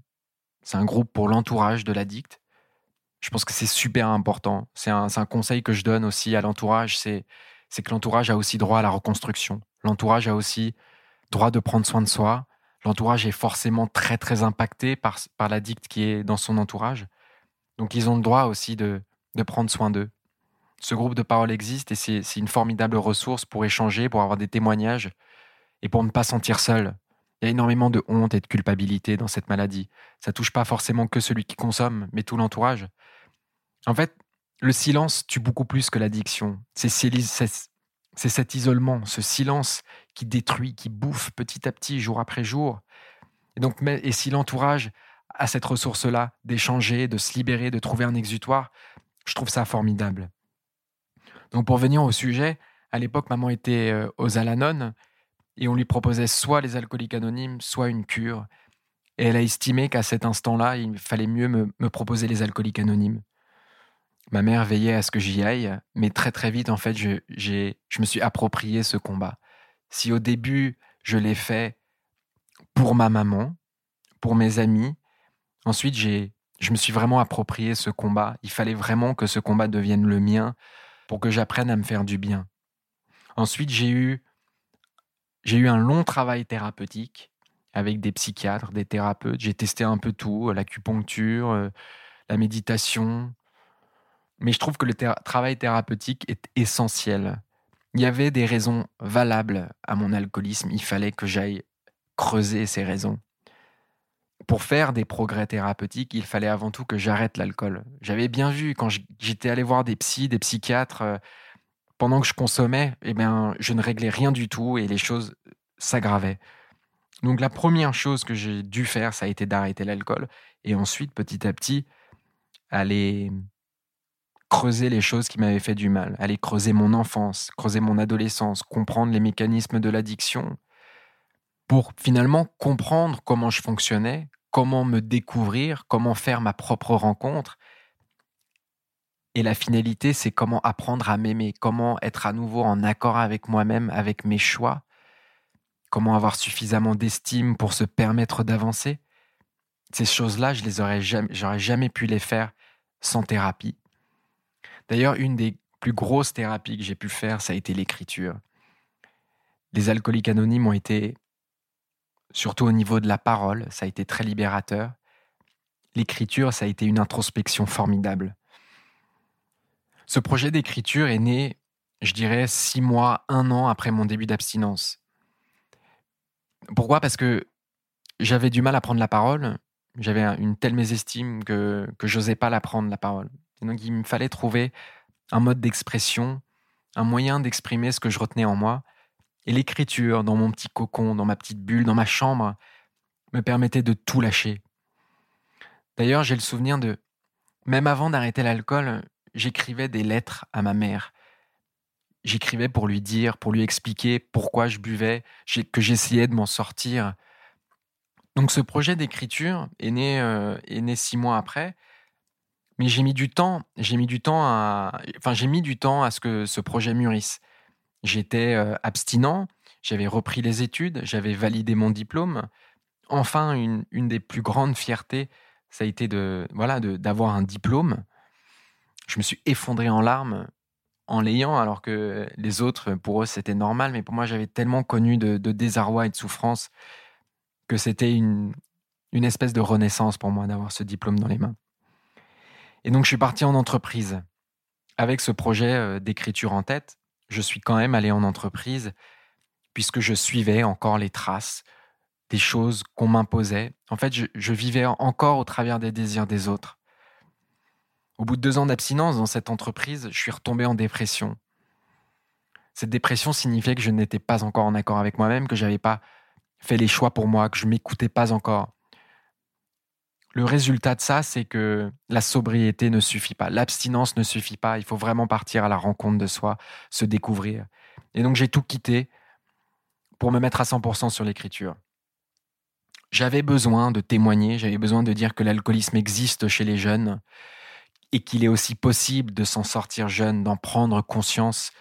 C'est un groupe pour l'entourage de l'addict. Je pense que c'est super important. C'est un, conseil que je donne aussi à l'entourage. C'est que l'entourage a aussi droit à la reconstruction. L'entourage a aussi droit de prendre soin de soi. L'entourage est forcément très très impacté par, par l'addict qui est dans son entourage. Donc ils ont le droit aussi de, prendre soin d'eux. Ce groupe de parole existe et c'est une formidable ressource pour échanger, pour avoir des témoignages et pour ne pas sentir seul. Il y a énormément de honte et de culpabilité dans cette maladie. Ça touche pas forcément que celui qui consomme, mais tout l'entourage. En fait, le silence tue beaucoup plus que l'addiction. C'est cet isolement, ce silence qui détruit, qui bouffe petit à petit, jour après jour. Et donc, et si l'entourage a cette ressource-là d'échanger, de se libérer, de trouver un exutoire, je trouve ça formidable. Donc, pour venir au sujet, à l'époque, maman était euh, aux Alanon et on lui proposait soit les alcooliques anonymes, soit une cure. Et elle a estimé qu'à cet instant-là, il fallait mieux me proposer les alcooliques anonymes. Ma mère veillait à ce que j'y aille, mais très très vite, en fait, je, je me suis approprié ce combat. Si au début, je l'ai fait pour ma maman, pour mes amis, ensuite, j'ai, je me suis vraiment approprié ce combat. Il fallait vraiment que ce combat devienne le mien pour que j'apprenne à me faire du bien. Ensuite, j'ai eu, j'ai eu un long travail thérapeutique avec des psychiatres, des thérapeutes. J'ai testé un peu tout, l'acupuncture, euh, la méditation, mais je trouve que le travail thérapeutique est essentiel. Il y avait des raisons valables à mon alcoolisme. Il fallait que j'aille creuser ces raisons. pour faire des progrès thérapeutiques, il fallait avant tout que j'arrête l'alcool. J'avais bien vu quand j'étais allé voir des psys, des psychiatres, euh, pendant que je consommais, eh bien, je ne réglais rien du tout et les choses s'aggravaient. Donc la première chose que j'ai dû faire, ça a été d'arrêter l'alcool et ensuite, petit à petit, aller creuser les choses qui m'avaient fait du mal, aller creuser mon enfance, creuser mon adolescence, comprendre les mécanismes de l'addiction, pour finalement comprendre comment je fonctionnais, comment me découvrir, comment faire ma propre rencontre. Et la finalité, c'est comment apprendre à m'aimer, comment être à nouveau en accord avec moi-même, avec mes choix, comment avoir suffisamment d'estime pour se permettre d'avancer. Ces choses-là, je les aurais jamais, j'aurais jamais pu les faire sans thérapie. D'ailleurs, une des plus grosses thérapies que j'ai pu faire, ça a été l'écriture. Les alcooliques anonymes ont été surtout au niveau de la parole, ça a été très libérateur. L'écriture, ça a été une introspection formidable. Ce projet d'écriture est né, je dirais, six mois, un an après mon début d'abstinence. Pourquoi? Parce que j'avais du mal à prendre la parole, j'avais une telle mésestime que, que j'osais pas la prendre, la parole. Donc il me fallait trouver un mode d'expression, un moyen d'exprimer ce que je retenais en moi, et l'écriture dans mon petit cocon, dans ma petite bulle, dans ma chambre, me permettait de tout lâcher. D'ailleurs, j'ai le souvenir de, même avant d'arrêter l'alcool, j'écrivais des lettres à ma mère. J'écrivais pour lui dire, pour lui expliquer pourquoi je buvais, que j'essayais de m'en sortir. Donc ce projet d'écriture est né, euh, est né six mois après, mais j'ai mis du temps, j'ai mis du temps à, enfin j'ai mis du temps à ce que ce projet mûrisse. J'étais euh, abstinent, j'avais repris les études, j'avais validé mon diplôme. Enfin, une, des plus grandes fiertés, ça a été de voilà d'avoir un diplôme. Je me suis effondré en larmes en l'ayant, alors que les autres, pour eux, c'était normal. Mais pour moi, j'avais tellement connu de, désarroi et de souffrance que c'était une, une espèce de renaissance pour moi d'avoir ce diplôme dans les mains. Et donc, je suis parti en entreprise avec ce projet euh, d'écriture en tête je suis quand même allé en entreprise puisque je suivais encore les traces des choses qu'on m'imposait. En fait, je, vivais encore au travers des désirs des autres. Au bout de deux ans d'abstinence dans cette entreprise, je suis retombé en dépression. Cette dépression signifiait que je n'étais pas encore en accord avec moi-même, que je n'avais pas fait les choix pour moi, que je m'écoutais pas encore le résultat de ça, c'est que la sobriété ne suffit pas, l'abstinence ne suffit pas, il faut vraiment partir à la rencontre de soi, se découvrir. Et donc j'ai tout quitté pour me mettre à 100% sur l'écriture. J'avais besoin de témoigner, j'avais besoin de dire que l'alcoolisme existe chez les jeunes et qu'il est aussi possible de s'en sortir jeune, d'en prendre conscience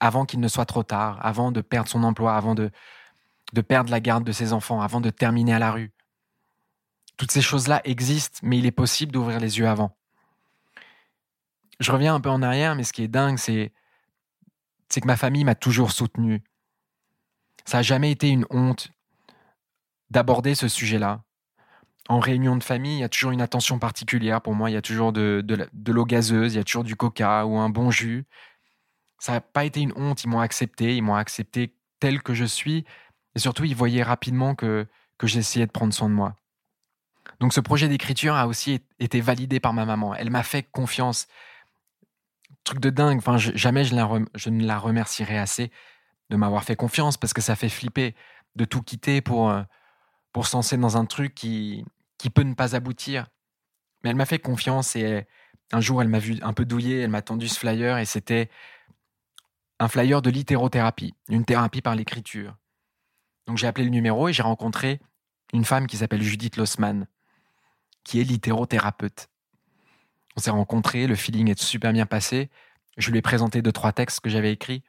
avant qu'il ne soit trop tard, avant de perdre son emploi, avant de, de perdre la garde de ses enfants, avant de terminer à la rue. Toutes ces choses-là existent, mais il est possible d'ouvrir les yeux avant. Je reviens un peu en arrière, mais ce qui est dingue, c'est, que ma famille m'a toujours soutenu. Ça n'a jamais été une honte d'aborder ce sujet-là. En réunion de famille, il y a toujours une attention particulière pour moi. Il y a toujours de, l'eau gazeuse, il y a toujours du coca ou un bon jus. Ça n'a pas été une honte. Ils m'ont accepté, ils m'ont accepté tel que je suis. Et surtout, ils voyaient rapidement que j'essayais de prendre soin de moi. Donc ce projet d'écriture a aussi été validé par ma maman. Elle m'a fait confiance. Truc de dingue. Enfin, jamais je, ne la remercierai assez de m'avoir fait confiance parce que ça fait flipper de tout quitter pour, euh, pour se dans un truc qui, qui peut ne pas aboutir. Mais elle m'a fait confiance et un jour, elle m'a vu un peu douillé, elle m'a tendu ce flyer et c'était un flyer de littérothérapie, une thérapie par l'écriture. Donc j'ai appelé le numéro et j'ai rencontré une femme qui s'appelle Judith Lossman qui est littérothérapeute. On s'est rencontrés, le feeling est super bien passé. Je lui ai présenté deux, trois textes que j'avais écrits.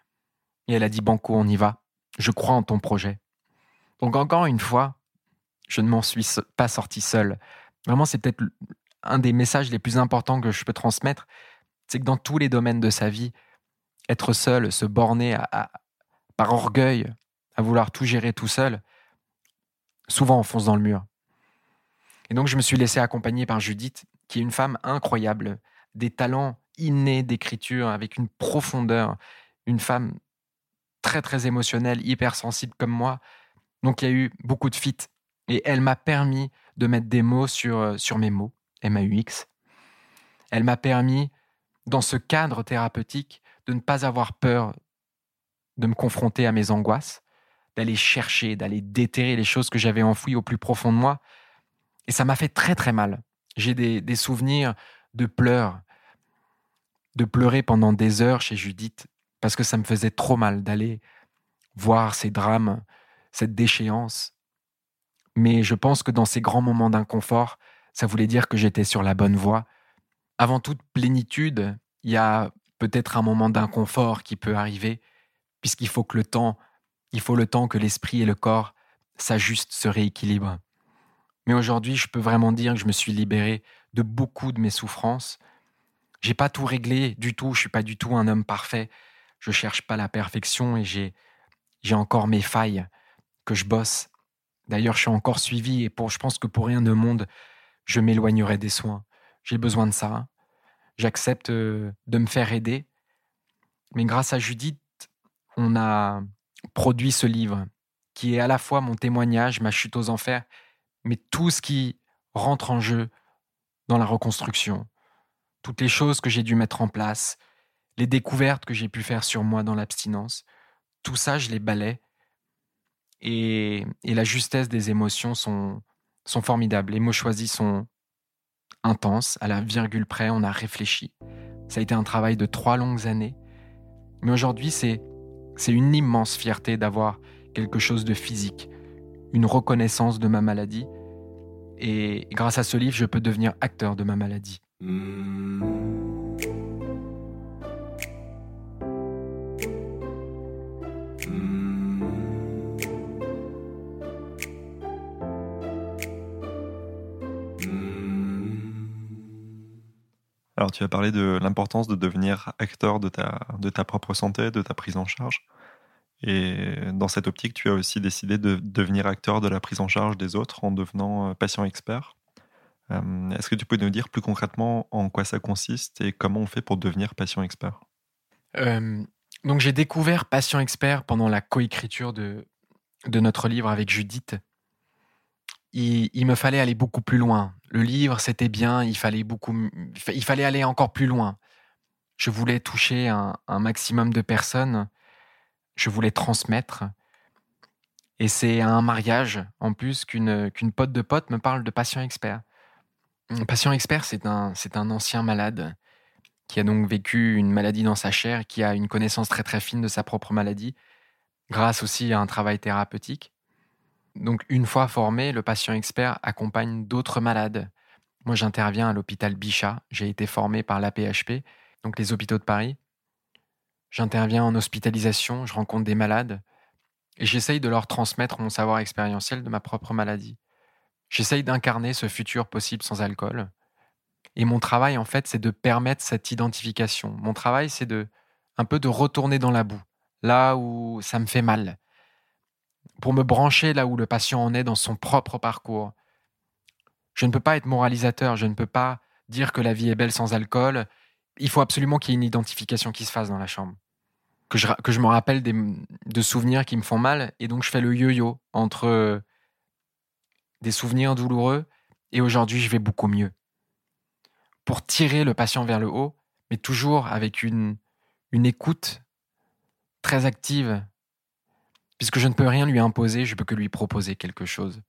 Et elle a dit Banco, on y va. Je crois en ton projet. Donc, encore une fois, je ne m'en suis pas sorti seul. Vraiment, c'est peut-être un des messages les plus importants que je peux transmettre. C'est que dans tous les domaines de sa vie, être seul, se borner par orgueil à vouloir tout gérer tout seul, souvent on fonce dans le mur. Et donc, je me suis laissé accompagner par Judith, qui est une femme incroyable, des talents innés d'écriture, avec une profondeur, une femme très, très émotionnelle, hypersensible comme moi. Donc, il y a eu beaucoup de fit. Et elle m'a permis de mettre des mots sur, euh, sur mes mots, M-A-U-X. Elle m'a permis, dans ce cadre thérapeutique, de ne pas avoir peur de me confronter à mes angoisses, d'aller chercher, d'aller déterrer les choses que j'avais enfouies au plus profond de moi. Et ça m'a fait très très mal. J'ai des, souvenirs de pleurs, de pleurer pendant des heures chez Judith, parce que ça me faisait trop mal d'aller voir ces drames, cette déchéance. Mais je pense que dans ces grands moments d'inconfort, ça voulait dire que j'étais sur la bonne voie. Avant toute plénitude, il y a peut-être un moment d'inconfort qui peut arriver, puisqu'il faut que le temps, il faut le temps que l'esprit et le corps s'ajustent, se rééquilibrent. Mais aujourd'hui, je peux vraiment dire que je me suis libéré de beaucoup de mes souffrances. J'ai pas tout réglé du tout, je suis pas du tout un homme parfait. Je cherche pas la perfection et j'ai encore mes failles que je bosse. D'ailleurs, je suis encore suivi et pour je pense que pour rien au monde, je m'éloignerai des soins. J'ai besoin de ça. J'accepte euh, de me faire aider. Mais grâce à Judith, on a produit ce livre qui est à la fois mon témoignage, ma chute aux enfers, mais tout ce qui rentre en jeu dans la reconstruction. Toutes les choses que j'ai dû mettre en place, les découvertes que j'ai pu faire sur moi dans l'abstinence, tout ça, je les balais. Et, la justesse des émotions sont, sont formidables. Les mots choisis sont intenses, à la virgule près, on a réfléchi. Ça a été un travail de trois longues années. Mais aujourd'hui, c'est, c'est une immense fierté d'avoir quelque chose de physique, une reconnaissance de ma maladie. Et grâce à ce livre, je peux devenir acteur de ma maladie. Alors, tu as parlé de l'importance de devenir acteur de ta, de ta propre santé, de ta prise en charge. Et dans cette optique, tu as aussi décidé de devenir acteur de la prise en charge des autres en devenant euh, patient expert. Euh, est-ce que tu peux nous dire plus concrètement en quoi ça consiste et comment on fait pour devenir patient expert? Euh, Donc j'ai découvert patient expert pendant la coécriture de, de notre livre avec Judith. Il, me fallait aller beaucoup plus loin. Le livre, c'était bien, il fallait, beaucoup, il fallait aller encore plus loin. Je voulais toucher un maximum de personnes je voulais transmettre. Et c'est à un mariage, en plus, qu'une pote de pote me parle de patient expert. Patient expert, c'est un, un ancien malade qui a donc vécu une maladie dans sa chair, qui a une connaissance très très fine de sa propre maladie, grâce aussi à un travail thérapeutique. Donc une fois formé, le patient expert accompagne d'autres malades. Moi j'interviens à l'hôpital Bichat, j'ai été formé par l'APHP, donc les hôpitaux de Paris, J'interviens en hospitalisation, je rencontre des malades et j'essaye de leur transmettre mon savoir expérientiel de ma propre maladie. J'essaye d'incarner ce futur possible sans alcool. Et mon travail, en fait, c'est de permettre cette identification. Mon travail, c'est de un peu de retourner dans la boue, là où ça me fait mal, pour me brancher là où le patient en est dans son propre parcours. Je ne peux pas être moralisateur, je ne peux pas dire que la vie est belle sans alcool il faut absolument qu'il y ait une identification qui se fasse dans la chambre. Que je, me rappelle des, de souvenirs qui me font mal. Et donc, je fais le yo-yo entre euh, des souvenirs douloureux et aujourd'hui, je vais beaucoup mieux. Pour tirer le patient vers le haut, mais toujours avec une, une écoute très active. Puisque je ne peux rien lui imposer, je peux que lui proposer quelque chose.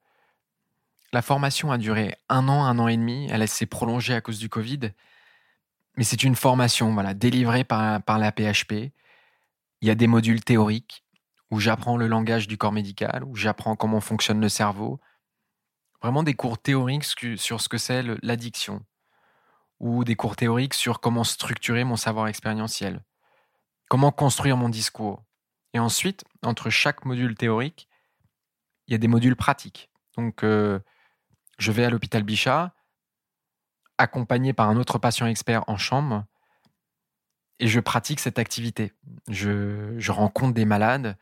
La formation a duré un an, un an et demi. Elle s'est prolongée à cause du Covid. Mais c'est une formation voilà, délivrée par, la PHP. Il y a des modules théoriques où j'apprends le langage du corps médical, où j'apprends comment fonctionne le cerveau. Vraiment des cours théoriques sur ce que c'est l'addiction, ou des cours théoriques sur comment structurer mon savoir expérientiel, comment construire mon discours. Et ensuite, entre chaque module théorique, il y a des modules pratiques. Donc, euh, je vais à l'hôpital Bichat, accompagné par un autre patient expert en chambre et je pratique cette activité. Je, rencontre des malades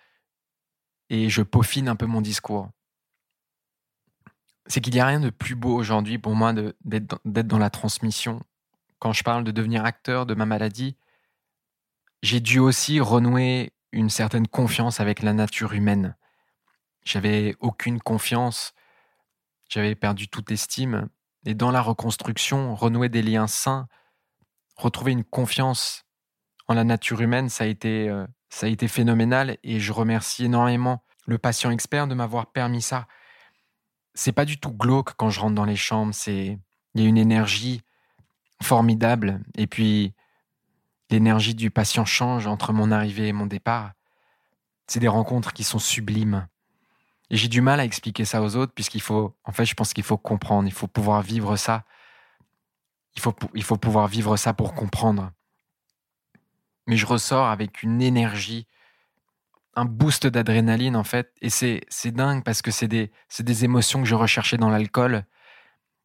et je peaufine un peu mon discours. C'est qu'il n'y a rien de plus beau aujourd'hui pour moi d'être dans la transmission. Quand je parle de devenir acteur de ma maladie, j'ai dû aussi renouer une certaine confiance avec la nature humaine. J'avais aucune confiance J'avais perdu toute estime. Et dans la reconstruction, renouer des liens sains, retrouver une confiance en la nature humaine, ça a été, euh, ça a été phénoménal. Et je remercie énormément le patient expert de m'avoir permis ça. C'est pas du tout glauque quand je rentre dans les chambres. C'est, il y a une énergie formidable. Et puis, l'énergie du patient change entre mon arrivée et mon départ. C'est des rencontres qui sont sublimes. Et j'ai du mal à expliquer ça aux autres, puisqu'il faut, en fait, je pense qu'il faut comprendre, il faut pouvoir vivre ça. Il faut, il faut pouvoir vivre ça pour comprendre. Mais je ressors avec une énergie, un boost d'adrénaline, en fait. Et c'est, dingue parce que c'est des, des émotions que je recherchais dans l'alcool.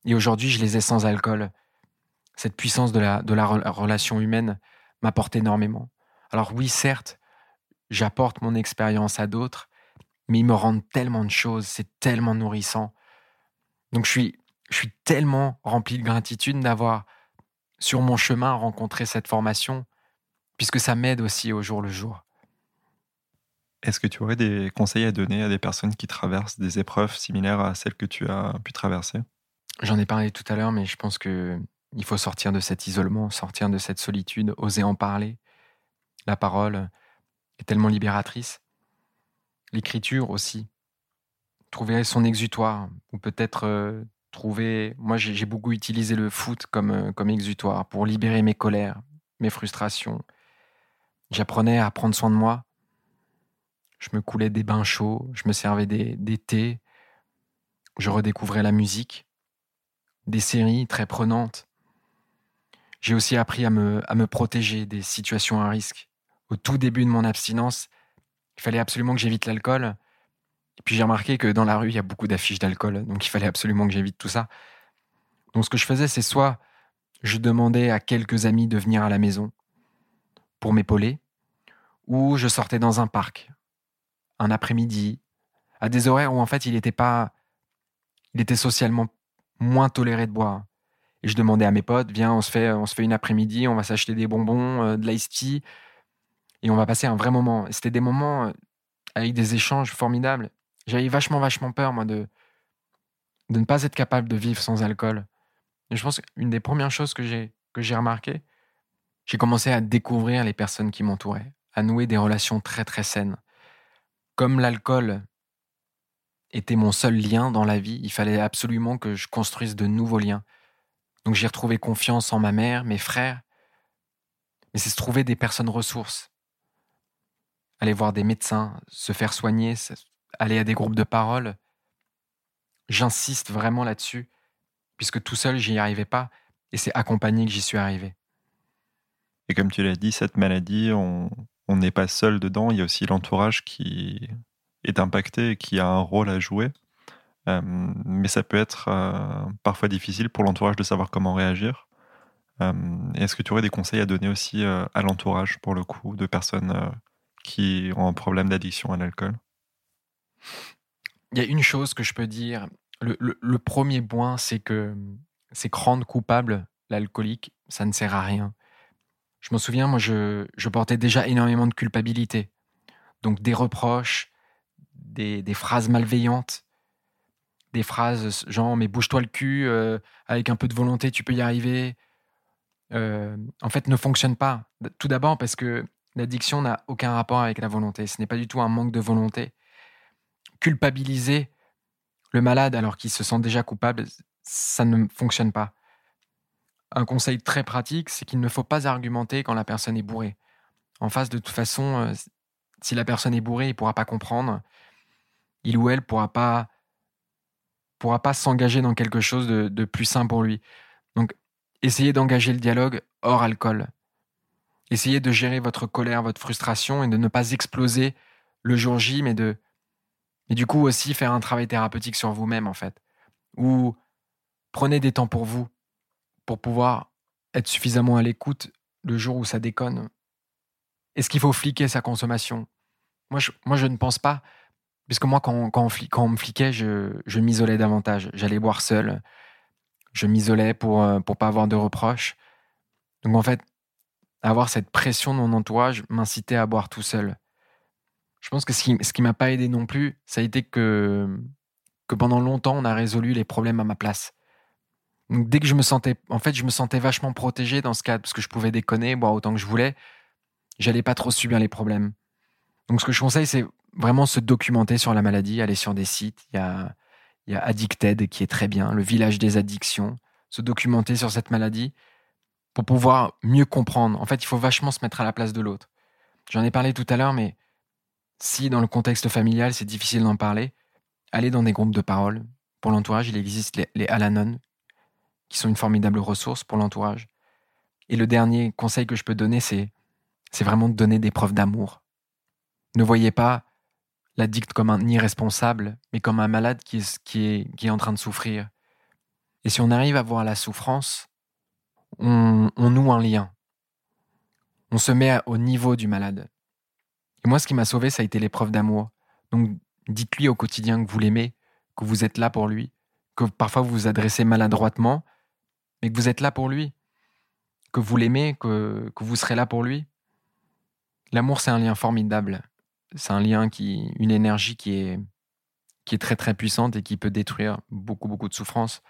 Et aujourd'hui, je les ai sans alcool. Cette puissance de la, de la relation humaine m'apporte énormément. Alors oui, certes, j'apporte mon expérience à d'autres, mais ils me rendent tellement de choses, c'est tellement nourrissant. Donc je suis, je suis tellement rempli de gratitude d'avoir sur mon chemin rencontré cette formation, puisque ça m'aide aussi au jour le jour. Est-ce que tu aurais des conseils à donner à des personnes qui traversent des épreuves similaires à celles que tu as pu traverser? J'en ai parlé tout à l'heure, mais je pense que il faut sortir de cet isolement, sortir de cette solitude, oser en parler. La parole est tellement libératrice. L'écriture aussi. Trouver son exutoire, ou peut-être euh, trouver. Moi, j'ai beaucoup utilisé le foot comme, euh, comme exutoire pour libérer mes colères, mes frustrations. J'apprenais à prendre soin de moi. Je me coulais des bains chauds, je me servais des, des thés. Je redécouvrais la musique, des séries très prenantes j'ai aussi appris à me, à me protéger des situations à risque. Au tout début de mon abstinence, il fallait absolument que j'évite l'alcool. Et puis j'ai remarqué que dans la rue, il y a beaucoup d'affiches d'alcool, donc il fallait absolument que j'évite tout ça. Donc ce que je faisais, c'est soit je demandais à quelques amis de venir à la maison pour m'épauler, ou je sortais dans un parc, un après-midi, à des horaires où en fait il était pas, il était socialement moins toléré de boire. Et je demandais à mes potes, viens, on se fait, on se fait une après-midi, on va s'acheter des bonbons, euh, de l'ice tea, et on va passer un vrai moment. C'était des moments euh, avec des échanges formidables. J'avais vachement, vachement peur, moi, de, de ne pas être capable de vivre sans alcool. Et je pense qu'une des premières choses que j'ai, que j'ai j'ai commencé à découvrir les personnes qui m'entouraient, à nouer des relations très, très saines. Comme l'alcool était mon seul lien dans la vie, il fallait absolument que je construise de nouveaux liens. Donc j'ai retrouvé confiance en ma mère, mes frères. Mais c'est se trouver des personnes ressources. Aller voir des médecins, se faire soigner, aller à des groupes de parole. J'insiste vraiment là-dessus, puisque tout seul, j'y arrivais pas, et c'est accompagné que j'y suis arrivé. Et comme tu l'as dit, cette maladie, on n'est pas seul dedans, il y a aussi l'entourage qui est impacté et qui a un rôle à jouer. Euh, mais ça peut être euh, parfois difficile pour l'entourage de savoir comment réagir. Euh, est-ce que tu aurais des conseils à donner aussi à l'entourage, pour le coup, de personnes qui ont un problème d'addiction à l'alcool? Il y a une chose que je peux dire. Le, premier point, c'est que c'est que rendre coupable l'alcoolique, ça ne sert à rien. Je m'en souviens, moi, je, portais déjà énormément de culpabilité. Donc des reproches, des, des phrases malveillantes, des phrases genre mais bouge-toi le cul, euh, avec un peu de volonté tu peux y arriver, euh, en fait ne fonctionne pas. Tout d'abord parce que l'addiction n'a aucun rapport avec la volonté. Ce n'est pas du tout un manque de volonté. Culpabiliser le malade alors qu'il se sent déjà coupable, ça ne fonctionne pas. Un conseil très pratique, c'est qu'il ne faut pas argumenter quand la personne est bourrée. En face, de toute façon, euh, si la personne est bourrée, il ne pourra pas comprendre. Il ou elle ne pourra pas pourra pas s'engager dans quelque chose de, plus sain pour lui. Donc, essayez d'engager le dialogue hors alcool. Essayez de gérer votre colère, votre frustration et de ne pas exploser le jour J, mais de, et du coup aussi faire un travail thérapeutique sur vous-même en fait. Ou prenez des temps pour vous, pour pouvoir être suffisamment à l'écoute le jour où ça déconne. Est-ce qu'il faut fliquer sa consommation? Moi je, moi, je ne pense pas. Puisque moi, quand, quand, on, me fliquait, je, je m'isolais davantage. J'allais boire seul. Je m'isolais pour ne euh, pas avoir de reproches. Donc en fait, avoir cette pression de mon entourage m'incitait à boire tout seul. Je pense que ce qui ne m'a pas aidé non plus, ça a été que que pendant longtemps, on a résolu les problèmes à ma place. Donc dès que je me sentais, en fait, je me sentais vachement protégé dans ce cadre parce que je pouvais déconner, boire autant que je voulais. J'allais pas trop subir les problèmes. Donc ce que je conseille, c'est vraiment se documenter sur la maladie, aller sur des sites. Il y a, il y a Addicted qui est très bien, le village des addictions. Se documenter sur cette maladie pour pouvoir mieux comprendre. En fait, il faut vachement se mettre à la place de l'autre. J'en ai parlé tout à l'heure, mais si dans le contexte familial, c'est difficile d'en parler, allez dans des groupes de parole. Pour l'entourage, il existe les, les Al-Anon, qui sont une formidable ressource pour l'entourage. Et le dernier conseil que je peux donner, c'est, c'est vraiment de donner des preuves d'amour. Ne voyez pas l'addict comme un irresponsable, mais comme un malade qui est, qui est, qui est en train de souffrir. Et si on arrive à voir la souffrance, on, noue un lien. On se met au niveau du malade. Et moi, ce qui m'a sauvé, ça a été l'épreuve d'amour. Donc, dites-lui au quotidien que vous l'aimez, que vous êtes là pour lui, que parfois vous vous adressez maladroitement, mais que vous êtes là pour lui, que vous l'aimez, que, que vous serez là pour lui. L'amour, c'est un lien formidable. C'est un lien qui, une énergie qui est, qui est très très puissante et qui peut détruire beaucoup beaucoup de souffrances.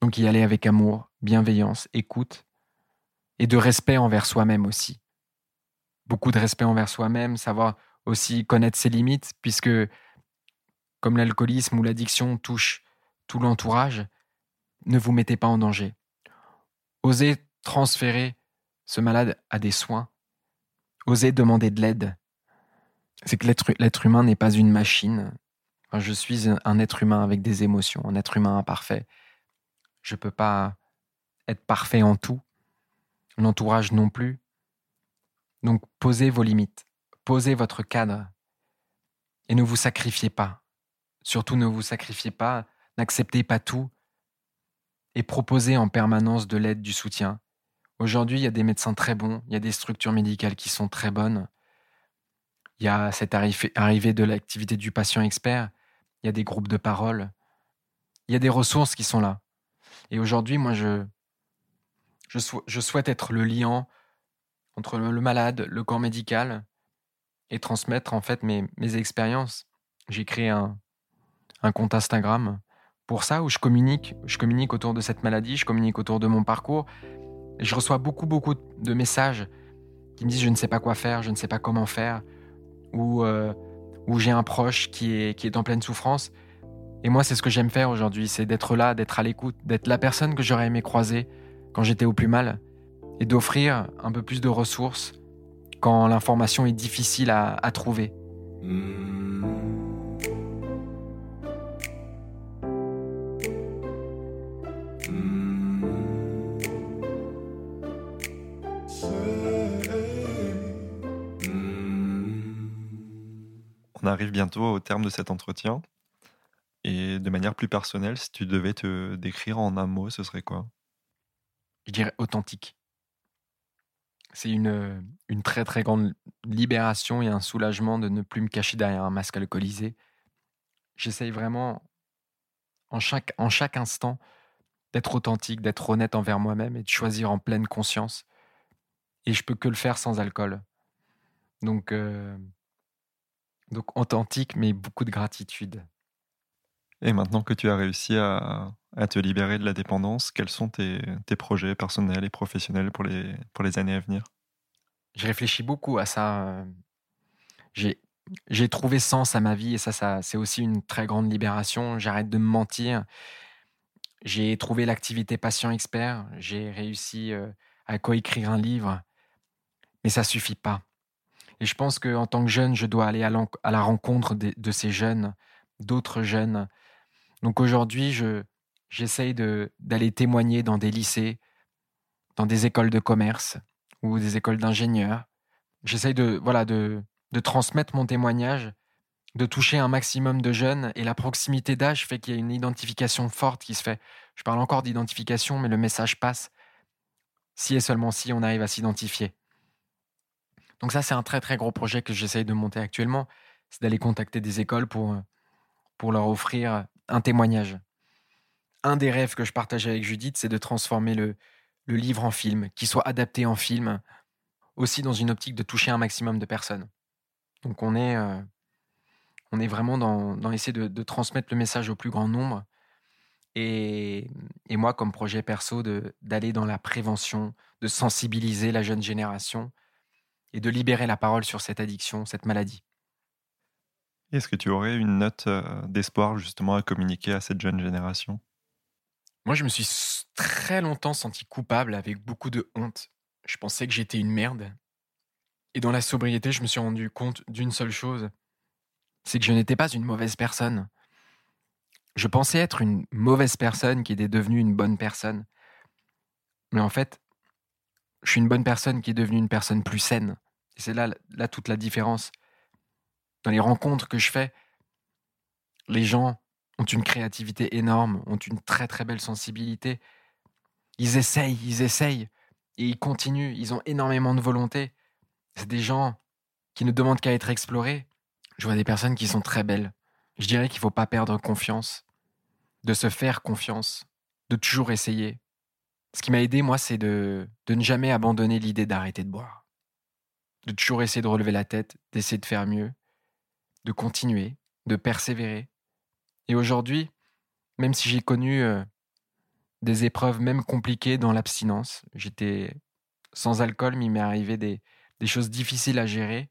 Donc y aller avec amour, bienveillance, écoute et de respect envers soi-même aussi beaucoup de respect envers soi-même, savoir aussi connaître ses limites, puisque comme l'alcoolisme ou l'addiction touche tout l'entourage, ne vous mettez pas en danger. Osez transférer ce malade à des soins. Osez demander de l'aide. C'est que l'être humain n'est pas une machine. je suis un être humain avec des émotions, un être humain imparfait. Je ne peux pas être parfait en tout. L'entourage non plus. Donc posez vos limites, posez votre cadre et ne vous sacrifiez pas. Surtout ne vous sacrifiez pas, n'acceptez pas tout et proposez en permanence de l'aide, du soutien. Aujourd'hui, il y a des médecins très bons, il y a des structures médicales qui sont très bonnes. Il y a cette arrivée de l'activité du patient expert, il y a des groupes de parole, il y a des ressources qui sont là. Et aujourd'hui, moi, je, je, souhaite être le liant entre le malade, le corps médical, et transmettre en fait mes, mes expériences. J'ai créé un, un compte Instagram pour ça où je communique, je communique autour de cette maladie, je communique autour de mon parcours. Et je reçois beaucoup, beaucoup de messages qui me disent je ne sais pas quoi faire, je ne sais pas comment faire, ou euh, où j'ai un proche qui est, qui est en pleine souffrance. Et moi, c'est ce que j'aime faire aujourd'hui, c'est d'être là, d'être à l'écoute, d'être la personne que j'aurais aimé croiser quand j'étais au plus mal, et d'offrir un peu plus de ressources quand l'information est difficile à, trouver. On arrive bientôt au terme de cet entretien. Et de manière plus personnelle, si tu devais te décrire en un mot, ce serait quoi? Je dirais authentique c'est une, une très très grande libération et un soulagement de ne plus me cacher derrière un masque alcoolisé. J'essaye vraiment, en chaque, en chaque instant, d'être authentique, d'être honnête envers moi-même et de choisir en pleine conscience. Et je peux que le faire sans alcool. Donc, euh, donc authentique, mais beaucoup de gratitude. Et maintenant que tu as réussi à, te libérer de la dépendance, quels sont tes, projets personnels et professionnels pour les, années à venir? Je réfléchis beaucoup à ça. J'ai, j'ai trouvé sens à ma vie et ça, c'est aussi une très grande libération. J'arrête de me mentir. J'ai trouvé l'activité patient expert. J'ai réussi à coécrire un livre. Mais ça suffit pas. Et je pense qu'en tant que jeune, je dois aller à, la rencontre de ces jeunes, d'autres jeunes. Donc aujourd'hui, je, j'essaye d'aller témoigner dans des lycées, dans des écoles de commerce ou des écoles d'ingénieurs. J'essaye de, voilà, de, de transmettre mon témoignage, de toucher un maximum de jeunes et la proximité d'âge fait qu'il y a une identification forte qui se fait. Je parle encore d'identification, mais le message passe si et seulement si on arrive à s'identifier. Donc ça, c'est un très très gros projet que j'essaye de monter actuellement, c'est d'aller contacter des écoles pour, pour leur offrir un témoignage un des rêves que je partage avec Judith, c'est de transformer le, livre en film, qu'il soit adapté en film, aussi dans une optique de toucher un maximum de personnes. Donc on est, euh, vraiment dans, dans essayer de, transmettre le message au plus grand nombre. Et, et moi, comme projet perso, d'aller dans la prévention, de sensibiliser la jeune génération et de libérer la parole sur cette addiction, cette maladie. Est-ce que tu aurais une note euh, d'espoir justement à communiquer à cette jeune génération? Moi, je me suis très longtemps senti coupable avec beaucoup de honte. Je pensais que j'étais une merde. Et dans la sobriété, je me suis rendu compte d'une seule chose, c'est que je n'étais pas une mauvaise personne. Je pensais être une mauvaise personne qui était devenue une bonne personne. Mais en fait, je suis une bonne personne qui est devenue une personne plus saine. Et c'est là, là toute la différence. Les rencontres que je fais, les gens ont une créativité énorme, ont une très très belle sensibilité. Ils essayent, ils essayent, et ils continuent, ils ont énormément de volonté. C'est des gens qui ne demandent qu'à être explorés. Je vois des personnes qui sont très belles. Je dirais qu'il ne faut pas perdre confiance, de se faire confiance, de toujours essayer. Ce qui m'a aidé, moi, c'est de ne jamais abandonner l'idée d'arrêter de boire. De toujours essayer de relever la tête, d'essayer de faire mieux, de continuer, de persévérer. Et aujourd'hui, même si j'ai connu euh, des épreuves même compliquées dans l'abstinence, j'étais sans alcool, mais il m'est arrivé des, choses difficiles à gérer.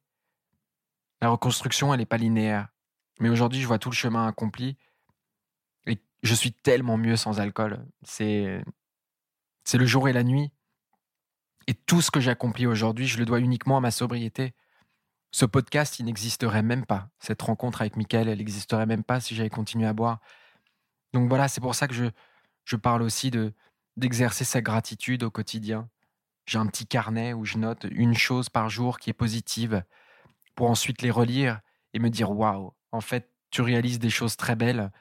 La reconstruction, elle n'est pas linéaire. Mais aujourd'hui, je vois tout le chemin accompli. Et je suis tellement mieux sans alcool. C'est, c'est le jour et la nuit. Et tout ce que j'accomplis aujourd'hui, je le dois uniquement à ma sobriété. Ce podcast, il n'existerait même pas. Cette rencontre avec Michael, elle n'existerait même pas si j'avais continué à boire. Donc voilà, c'est pour ça que je, je parle aussi de d'exercer sa gratitude au quotidien. J'ai un petit carnet où je note une chose par jour qui est positive pour ensuite les relire et me dire waouh, en fait, tu réalises des choses très belles.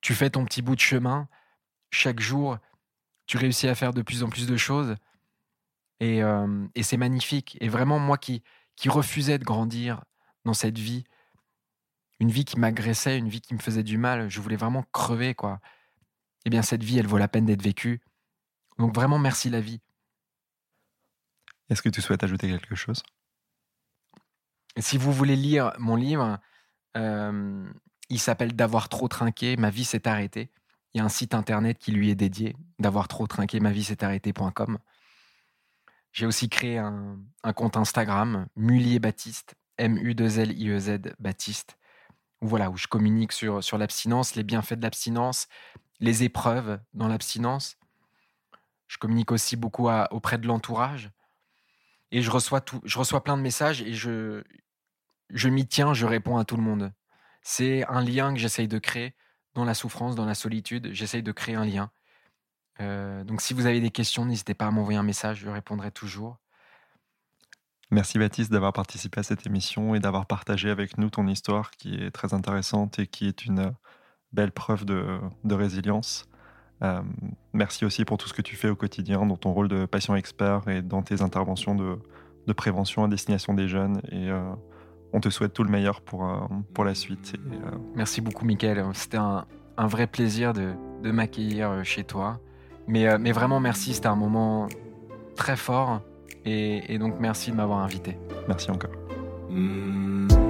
Tu fais ton petit bout de chemin. Chaque jour, tu réussis à faire de plus en plus de choses. Et, euh, et c'est magnifique. Et vraiment, moi qui, qui refusais de grandir dans cette vie, une vie qui m'agressait, une vie qui me faisait du mal, je voulais vraiment crever, quoi. Eh bien, cette vie, elle vaut la peine d'être vécue. Donc vraiment, merci la vie. Est-ce que tu souhaites ajouter quelque chose? Si vous voulez lire mon livre, euh, il s'appelle D'avoir trop trinqué, ma vie s'est arrêtée. Il y a un site internet qui lui est dédié, d'avoir trop trinqué, ma vie s'est arrêtée.com. J'ai aussi créé un, compte Instagram, Mulier Baptiste, M-U-2-L-I-E-Z Baptiste, où, voilà, où je communique sur, sur l'abstinence, les bienfaits de l'abstinence, les épreuves dans l'abstinence. Je communique aussi beaucoup auprès de l'entourage. Et je reçois, je reçois plein de messages et je, je m'y tiens, je réponds à tout le monde. C'est un lien que j'essaye de créer dans la souffrance, dans la solitude. J'essaye de créer un lien. Euh, donc si vous avez des questions, n'hésitez pas à m'envoyer un message, je répondrai toujours. Merci Baptiste d'avoir participé à cette émission et d'avoir partagé avec nous ton histoire qui est très intéressante et qui est une belle preuve de, résilience. Euh, merci aussi pour tout ce que tu fais au quotidien, dans ton rôle de patient expert et dans tes interventions de, prévention à destination des jeunes. Et euh, on te souhaite tout le meilleur pour, pour la suite. Merci beaucoup, Mickaël. C'était un, vrai plaisir de, de m'accueillir chez toi. Euh, mais, vraiment, merci. C'était un moment très fort. Et, donc, merci de m'avoir invité. Merci encore. Mmh.